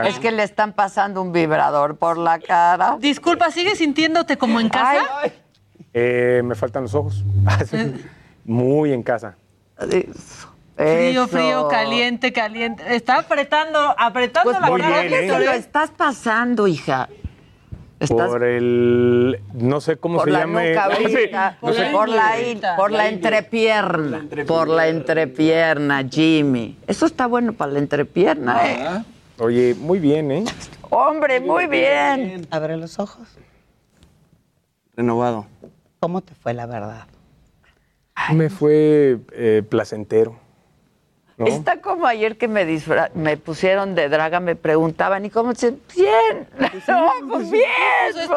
Es que le están pasando un vibrador por la cara. Disculpa, ¿sigues sintiéndote como en casa? Ay, Eh, me faltan los ojos. Muy en casa. Frío, eso. frío, caliente, caliente. Está apretando, apretando Pues la Muy cara. bien, ¿eh? lo estás pasando, hija. Estás Por el. No sé cómo por se la llama. sé, Por ahorita, no sé- la por por la entrepierna, por la entrepierna, Jimmy. Eso está bueno para la entrepierna, ¿eh? Oye, muy bien, ¿eh? Hombre, muy bien. Abre los ojos. Renovado. ¿Cómo te fue la verdad? Me fue eh, placentero. ¿No? Está como ayer que me disfra- me pusieron de draga, me preguntaban, ¿y cómo se...? Bien, no, pues bien.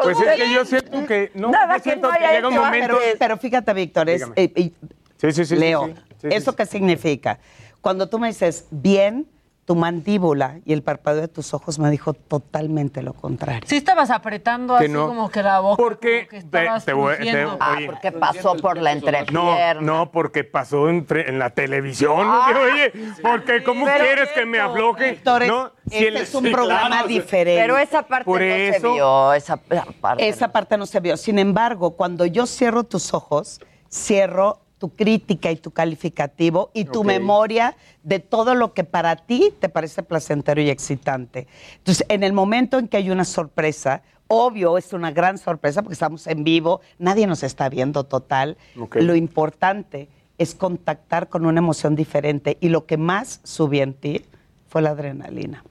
Pues es que yo siento que. No, Nada yo que siento no que llega un momento. Pero, pero fíjate, Víctor, es, eh, eh, Sí, sí, sí. Leo, sí, sí, sí, ¿eso sí. qué significa? Cuando tú me dices bien, tu mandíbula y el parpadeo de tus ojos me dijo totalmente lo contrario. Sí estabas apretando Que así no. como que la boca. Porque que te- te voy- te-. Ah, porque pasó por la No, entrepierna. no, porque pasó en, en la televisión. ¿no? Ah, Oye, porque ¿cómo quieres que me afloje? Víctor, No, si este el- es un sí, programa claro, diferente. Pero esa parte Por no se vio, esa parte. Esa parte no se vio. Sin embargo, cuando yo cierro tus ojos, cierro tu crítica y tu calificativo y tu Ok. memoria de todo lo que para ti te parece placentero y excitante. Entonces, en el momento en que hay una sorpresa, obvio, es una gran sorpresa porque estamos en vivo, nadie nos está viendo total. Ok. Lo importante es contactar con una emoción diferente y lo que más subió en ti fue la adrenalina.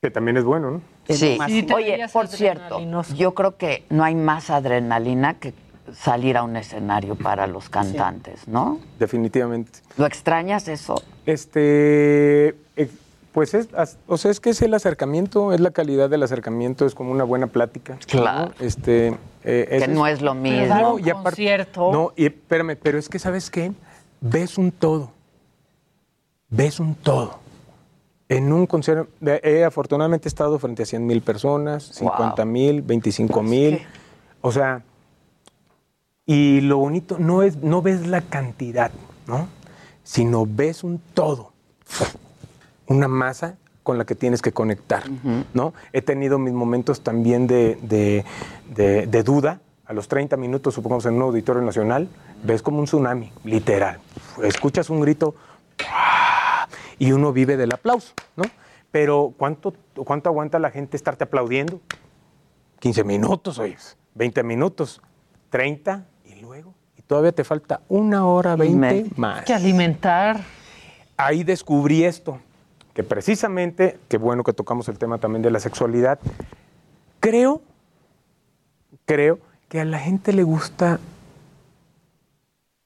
Que también es bueno, ¿no? Sí. Oye, por cierto, yo creo que no hay más adrenalina que salir a un escenario para los cantantes, ¿no? Definitivamente. ¿Lo extrañas eso? Este, eh, pues es, as- o sea, es que es el acercamiento, es la calidad del acercamiento, es como una buena plática. ¿no? Claro. Este, eh, Que no es lo mismo. dar No, un y aparte- concierto. No, y espérame, pero es que, ¿sabes qué? Ves un todo. Ves un todo. En un concierto, he afortunadamente estado frente a 100 mil personas, 50 mil, 25 mil. O sea, y lo bonito no es, no ves la cantidad, ¿no? Sino ves un todo. Una masa con la que tienes que conectar, ¿no? He tenido mis momentos también de, de- de- de duda. A los 30 minutos, supongamos en un auditorio nacional, ves como un tsunami, literal. Escuchas un grito y uno vive del aplauso, ¿no? Pero ¿cuánto, cuánto aguanta la gente estarte aplaudiendo? 15 minutos, oye, 20 minutos, 30 y luego. Y todavía te falta una hora 20 más. que alimentar. Ahí descubrí esto, que precisamente, qué bueno que tocamos el tema también de la sexualidad, creo, creo que a la gente le gusta,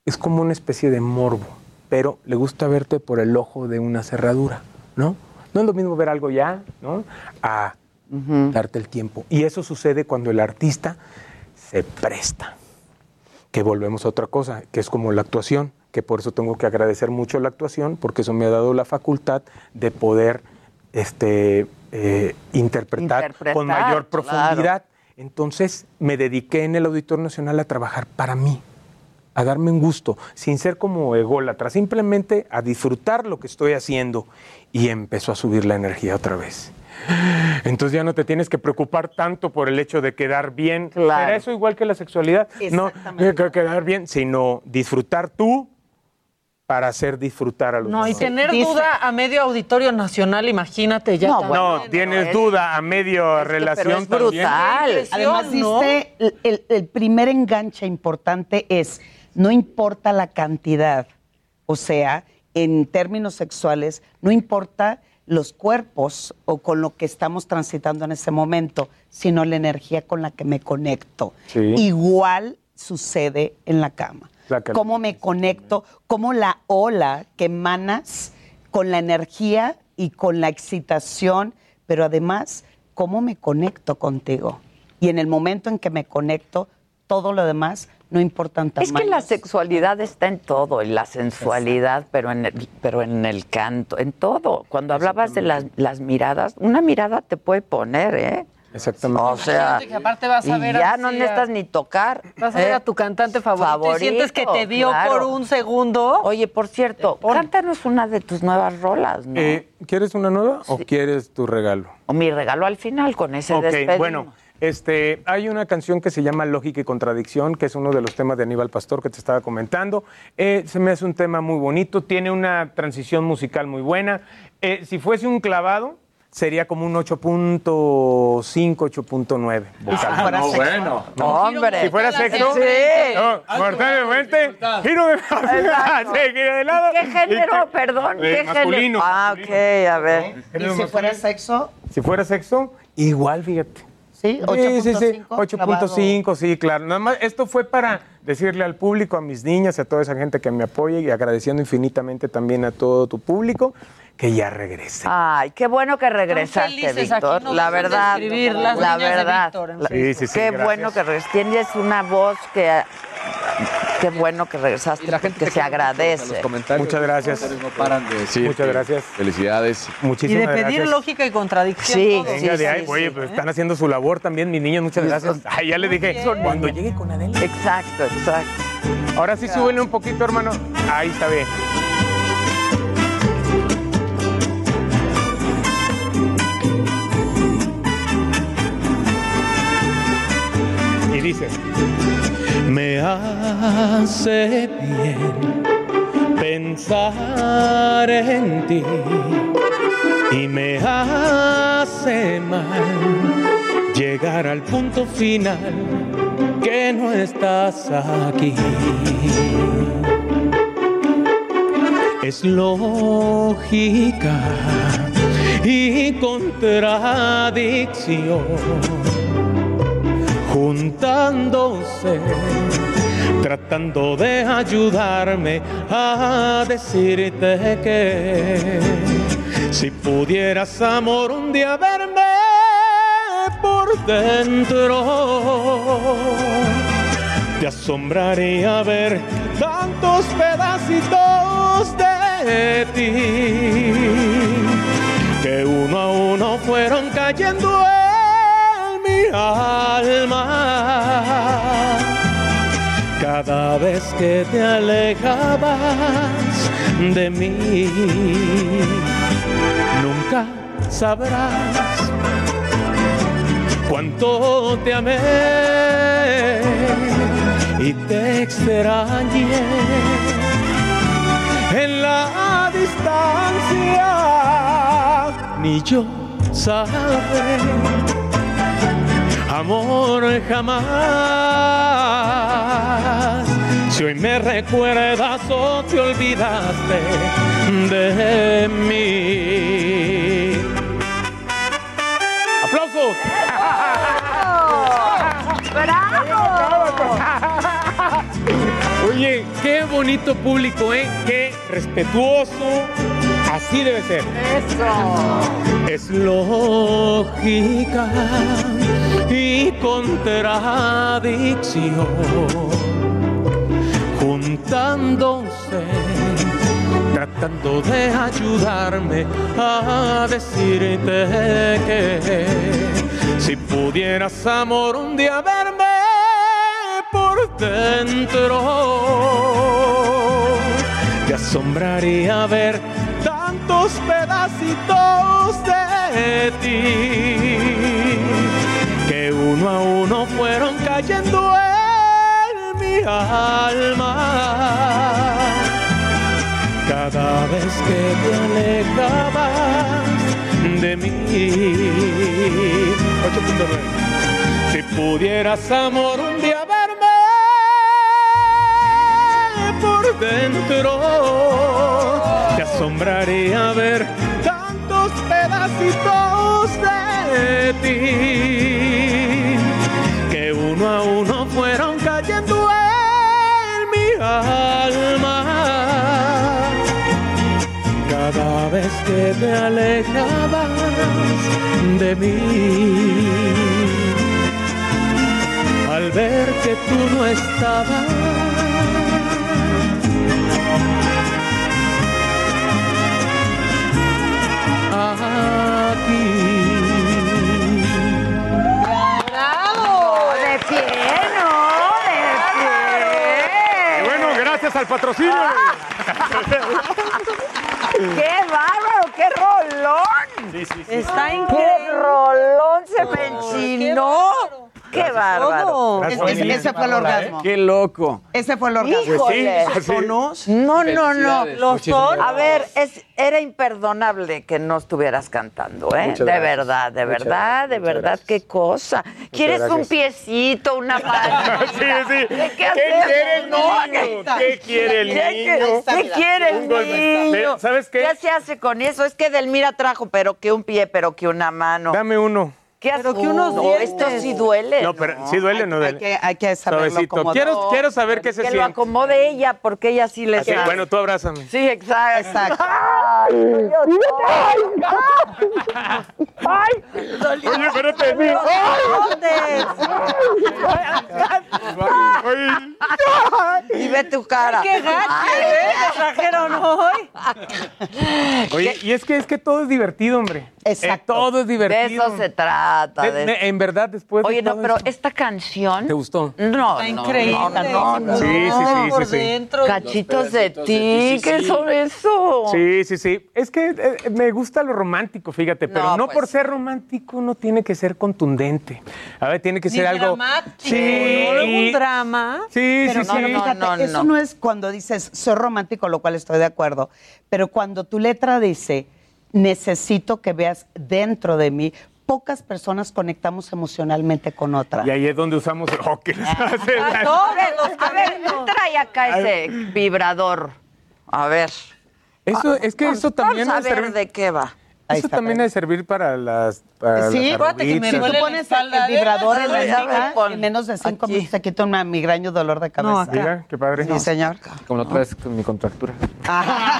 es como una especie de morbo, pero le gusta verte por el ojo de una cerradura, ¿no? No es lo mismo ver algo ya, ¿no? A darte el tiempo. Y eso sucede cuando el artista se presta. Que volvemos a otra cosa, que es como la actuación, que por eso tengo que agradecer mucho la actuación, porque eso me ha dado la facultad de poder este, eh, interpretar, Interpretar, con mayor claro. profundidad. Entonces me dediqué en el Auditorio Nacional a trabajar para mí, a darme un gusto, sin ser como ególatra, simplemente a disfrutar lo que estoy haciendo. Y empezó a subir la energía otra vez. Entonces ya no te tienes que preocupar tanto por el hecho de quedar bien. Claro. ¿Será eso igual que la sexualidad? No que quedar bien, sino disfrutar tú para hacer disfrutar a los No, y tener Dice- duda a medio auditorio nacional, imagínate ya. No, tienes es- duda a medio Es que, relación pero es también. brutal. Además, ¿no? dice, el primer enganche importante es, no importa la cantidad, o sea, en términos sexuales, no importa los cuerpos o con lo que estamos transitando en ese momento, sino la energía con la que me conecto. Sí. Igual sucede en la cama. La. Cómo me conecto, cómo la ola que emanas con la energía y con la excitación, pero además, cómo me conecto contigo. Y en el momento en que me conecto, todo lo demás no importa Es que la sexualidad está en todo, en la sensualidad, pero en el, pero en el canto, en todo. Cuando hablabas de las, las miradas, una mirada te puede poner, ¿eh? Exactamente. O sea, Que aparte vas a y ver ya así no necesitas ni tocar. Vas a ver ¿eh? a tu cantante favorito, y sientes que te vio claro. por un segundo. Oye, por cierto, cántanos una de tus nuevas rolas, ¿no? Eh, ¿Quieres una nueva o quieres tu regalo? o mi regalo al final con ese Ok, despedimos. bueno, este, hay una canción que se llama Lógica y Contradicción, que es uno de los temas de Aníbal Pastor que te estaba comentando. Eh, se me hace un tema muy bonito, tiene una transición musical muy buena. Eh, si fuese un clavado, sería como un 8.5, 8.9. vocal. fuera no, sexo? bueno. Hombre. Si fuera sexo, Sí. no, Mortal de Fuente, giro de sí, giro de lado. ¿Qué género, perdón? Eh, ¿Qué masculino. género? Ah, ok, a ver. ¿Y si fuera sexo? Si fuera sexo, igual, fíjate. Sí, Sí, sí, sí, 8.5, 8.5, sí, claro. Nada más, esto fue para decirle al público, a mis niñas, a toda esa gente que me apoya y agradeciendo infinitamente también a todo tu público que ya regrese. Ay, qué bueno que regresaste, Víctor. la verdad, la verdad. Víctor en La- Sí, sí, sí, qué gracias. bueno que regresaste. Tienes una voz que, qué bueno que regresaste, Y la gente que se agradece. Los comentarios, Muchas gracias. No paran de decir. Muchas gracias. Felicidades. Y Muchísimas de pedir gracias. lógica y contradicción. Sí, todo. Venga sí, de ahí, sí, oye, sí. pues están haciendo su labor también, mis niños, muchas gracias. Ay, ya le dije, cuando llegue con Adela. Exacto, exacto. Ahora sí, súbele un poquito, hermano. Ahí está bien. Me hace bien pensar en ti y me hace mal llegar al punto final que no estás aquí. Es lógica y contradicción juntándose, tratando de ayudarme a decirte que si pudieras, amor, un día verme por dentro, te asombraría ver tantos pedacitos de ti que uno a uno fueron cayendo en mi alma. Cada vez que te alejabas de mí, nunca sabrás cuánto te amé y te extrañé en la distancia, ni yo sabré, amor jamás. Si hoy me recuerdas o te olvidaste de mí. ¡Aplausos! Oye, qué bonito público, ¿eh? Qué respetuoso. Así debe ser. Eso. Es lógica y contradicción juntándose, tratando de ayudarme a decirte que si pudieras, amor, un día verme por dentro, te asombraría ver tantos pedacitos de ti que uno a uno fueron cayendo en mi alma. Cada vez que te alejabas de mí. 8.9 Si pudieras, amor, un día verme por dentro, te asombraría ver tantos pedacitos de que uno a uno fueron cayendo en mi alma. Cada vez que te alejabas de mí, al ver que tú no estabas. Gracias al patrocinio. ¡Qué bárbaro! ¡Qué rolón! Sí, sí, sí. Está ¡Qué increíble. rolón se me enchinó! ¡Qué bárbaro! Es- es- ese fue el orgasmo. Qué loco. Ese fue el orgasmo. ¡Híjole! ¿Tonos? No, no, no. Los tonos. A ver, es, era imperdonable que no estuvieras cantando, ¿eh? Muchas de gracias. verdad, de Muchas verdad, gracias, de verdad, gracias. qué cosa. ¿Quieres un piecito, una mano? Sí, sí. ¿Qué, ¿Qué hacemos? quiere el No, niño? ¿Qué quiere el ¿Qué- niño? ¿Qué quiere el niño? ¿Sabes qué? ¿Qué se hace con eso? Es que Delmira trajo, pero que un pie, pero que una mano. Dame uno. ¿Qué? Pero que unos No, dientes. esto sí duele. No, pero sí duele o no Hay duele. que, hay que saberlo Suavecito. acomodar. Quiero, quiero saber qué se que lo siente. acomode ella, porque ella sí le Así, sabe. bueno, tú abrázame. Sí, exacto. Exacto. Ay, Ay, Oye, espérate. sí. ¿Dónde? Ay. Y ve tu cara. ¡Qué gacho, eh! ¿Te trajeron hoy? Oye, y es que es que todo es divertido, hombre. Exacto. Eh, todo es divertido. De eso se trata. De- de- de- en verdad, después. de Oye, no, pero esto- esta canción. ¿Te gustó? No, Está increíble. no, no, no, Sí, sí, sí, por sí, dentro. Cachitos de ti, ¿qué son eso? Sí, sí, sí. Es que eh, me gusta lo romántico, fíjate, pero No, no, pues. por ser romántico no tiene que ser contundente. A ver, tiene que Ni ser algo. dramático. Sí, ¿no? Un drama. Sí, Pero sí, no, sí. no, fíjate, no, eso no es cuando dices soy romántico, lo cual estoy de acuerdo, pero cuando tu letra dice necesito que veas dentro de mí, pocas personas conectamos emocionalmente con otra. Y ahí es donde usamos el hockey. Ah, A todos ver, los a ver, caminos. trae acá ese vibrador. A ver. Eso, es que eso también Vamos a ver de qué va. Ahí Eso está, también ha de servir para las. Para Sí, las acuérdate que me. Si tú la pones el vibrador en la pon. en menos de cinco Aquí. minutos te quita un migraño dolor de cabeza. No, acá. Mira, qué padre. Sí, señor. Como la otra vez con mi contractura.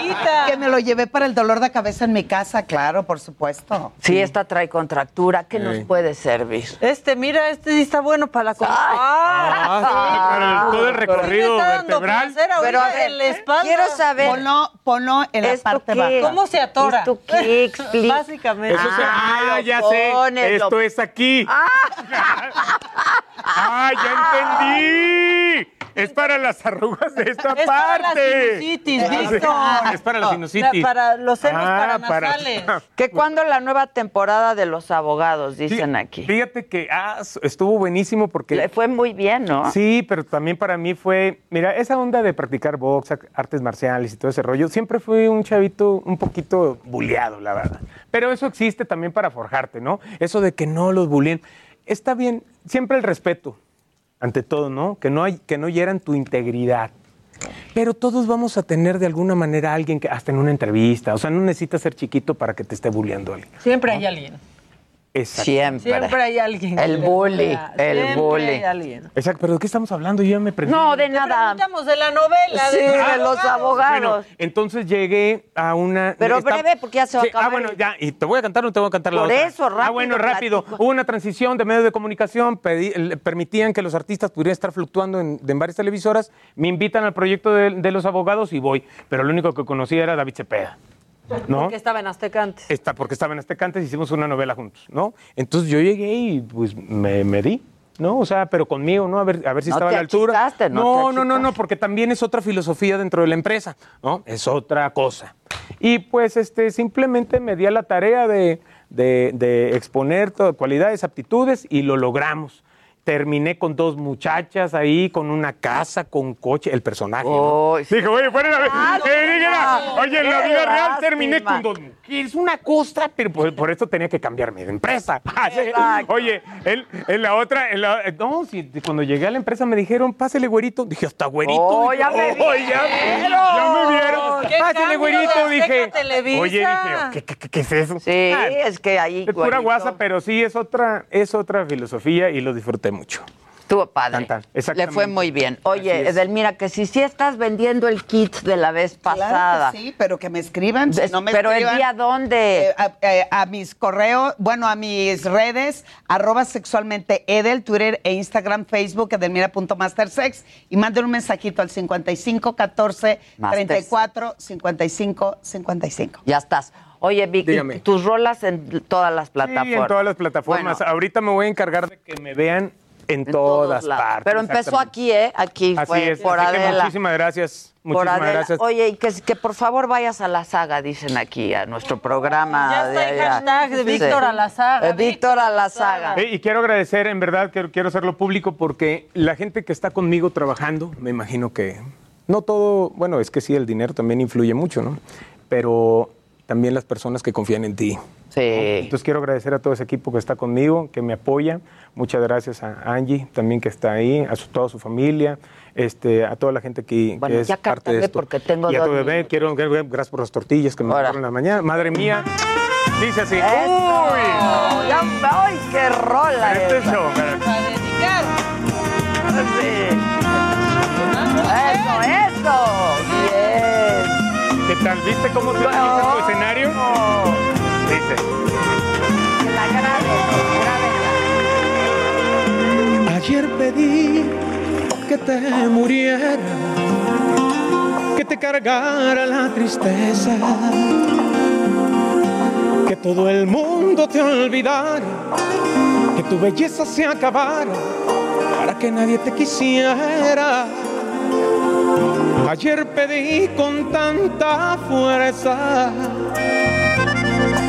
Chiquita. Que me lo llevé para el dolor de cabeza en mi casa, claro, por supuesto. Sí, esta trae contractura. ¿Qué nos puede servir? Este, mira, este sí está bueno para la com- Ah, sí, para el- todo el recorrido Me está dando vertebral. Pero a ver, la espalda. quiero saber. Ponlo, ponlo en la. ¿Cómo se atora? ¿Esto qué? Explica. Básicamente. Eso se- Ah, ah, ya pones, sé. lo- Esto es aquí. ¡Ah, ya entendí! Es para las arrugas de esta Es para la parte. sinusitis, Ah. Es para la sinusitis. Para los senos Ah, paranasales. Que cuando la nueva temporada de los abogados, dicen aquí. Fíjate que ah, estuvo buenísimo porque... Le fue muy bien, ¿no? Sí, pero también para mí fue, mira, esa onda de practicar box, artes marciales y todo ese rollo, siempre fui un chavito un poquito bulleado, la verdad. Pero eso existe también para forjarte, ¿no? Eso de que no los bulleen. Está bien, siempre el respeto, ante todo, ¿no? Que no, hay, que no hieran tu integridad. Pero todos vamos a tener de alguna manera a alguien que, hasta en una entrevista, o sea, no necesitas ser chiquito para que te esté bulleando alguien. Siempre hay alguien. Exacto. Siempre. Siempre hay alguien. El bully, el Siempre bully. hay alguien. Exacto, pero ¿de qué estamos hablando? Yo ya me prendí. No, de nada. Preguntamos de la novela. Sí, de, de los Bueno, abogados. entonces llegué a una. Pero está- breve, porque ya se va a Sí, acabar Ah, bueno, ya. ¿Y te voy a cantar o no te voy a cantar la Por otra? eso, rápido, Ah, bueno, rápido. platico. Hubo una transición de medios de comunicación, pedí- permitían que los artistas pudieran estar fluctuando en, en varias televisoras. Me invitan al proyecto de, de los abogados y voy. Pero lo único que conocía era David Cepeda. ¿No? Porque estaba en Azteca antes. Está, porque estaba en Azteca antes, hicimos una novela juntos, ¿no? Entonces yo llegué y pues me, me di, ¿no? O sea, pero conmigo, ¿no? A ver, a ver si No estaba a la altura. no no, no, no, porque también es otra filosofía dentro de la empresa, ¿no? Es otra cosa. Y pues este, simplemente me di a la tarea de, de- de exponer todo, cualidades, aptitudes y lo logramos. Terminé con dos muchachas ahí, con una casa, con coche, el personaje. sí. Dije, oye, fuera la Ah, eh, no, oye, en la vida real terminé con dos mujeres, una cosa, pero por, por eso tenía que cambiarme de empresa. Exacto. Oye, en, en la otra, en la- no, si cuando llegué a la empresa me dijeron, pásele güerito. Dije, hasta güerito. Oh, Dije, ya me "Oh, ya, vieron". ya me vieron. ¡Qué Pásele güerito. Dije, Televisa! oye, dije, ¿qué, qué, qué- qué es eso? Sí, Ah, es que ahí. es pura guasa, pero sí es otra, es otra filosofía y lo disfruté mucho. Estuvo padre. Tan, tan, Le fue muy bien. Oye. Edelmira, que si sí estás vendiendo el kit de la vez pasada. Claro que sí, pero que me escriban. Si Des- no me pero el escriban, día dónde? eh, a, eh, a mis correos, bueno, a mis redes, arroba sexualmente Edel, Twitter e Instagram, Facebook, edelmira.mastersex, y manden un mensajito al 55 14 Master 34 55 55. Ya estás. Oye, Vicky, Dígame. tus rolas en todas las Sí, plataformas. en todas las plataformas. Bueno, Ahorita me voy a encargar de que me vean en, en todas partes. Pero empezó aquí, ¿eh? Aquí Así fue es, por así que Adela. muchísimas gracias. por Muchísimas gracias. Oye, y que, que por favor vayas a la saga, dicen aquí, a nuestro programa. Ya está de el hashtag de Víctor a la saga. Eh, Víctor a la saga. Eh, y quiero agradecer, en verdad, quiero, quiero hacerlo público porque la gente que está conmigo trabajando, me imagino que no todo, bueno, es que sí, el dinero también influye mucho, ¿no? Pero también las personas que confían en ti. Sí. Entonces quiero agradecer a todo ese equipo que está conmigo, que me apoya. Muchas gracias a Angie también que está ahí, a su- toda su familia, este, a toda la gente que, Bueno, que es ya parte de esto. porque tengo y a tu bebé, minutos. quiero gracias por las tortillas que me mandaron en la mañana. Madre mía, dice así. Eso. ¡Uy! Ya- ¡Ay, qué rola! Este esa! show, espérate. Para dedicar. Sí. Eso, eso. Bien. ¿Qué tal? ¿Viste cómo se utiliza tu escenario? Dice. Que la grabe, Ayer pedí que te muriera, que te cargara la tristeza, que todo el mundo te olvidara, que tu belleza se acabara, para que nadie te quisiera. Ayer pedí con tanta fuerza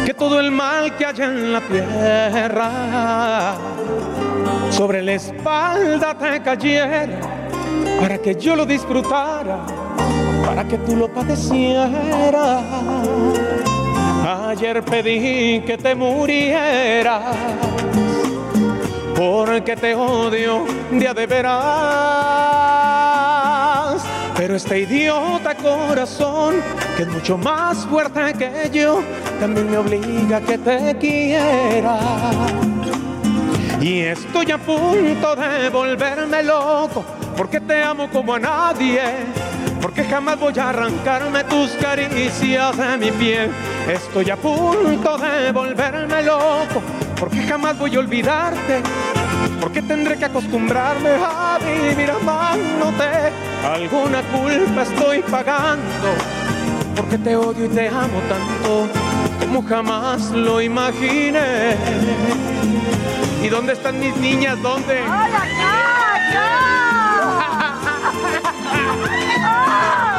que todo el mal que haya en la tierra sobre la espalda te cayera para que yo lo disfrutara, para que tú lo padecieras. Ayer pedí que te murieras porque te odio de a de veras. Pero este idiota corazón, que es mucho más fuerte que yo, también me obliga a que te quiera. Y estoy a punto de volverme loco, porque te amo como a nadie, porque jamás voy a arrancarme tus caricias de mi piel. Estoy a punto de volverme loco, porque jamás voy a olvidarte, porque tendré que acostumbrarme a vivir amándote. Alguna culpa estoy pagando, porque te odio y te amo tanto como jamás lo imaginé. ¿Y dónde están mis niñas? ¿Dónde? ¡Hola, acá, acá!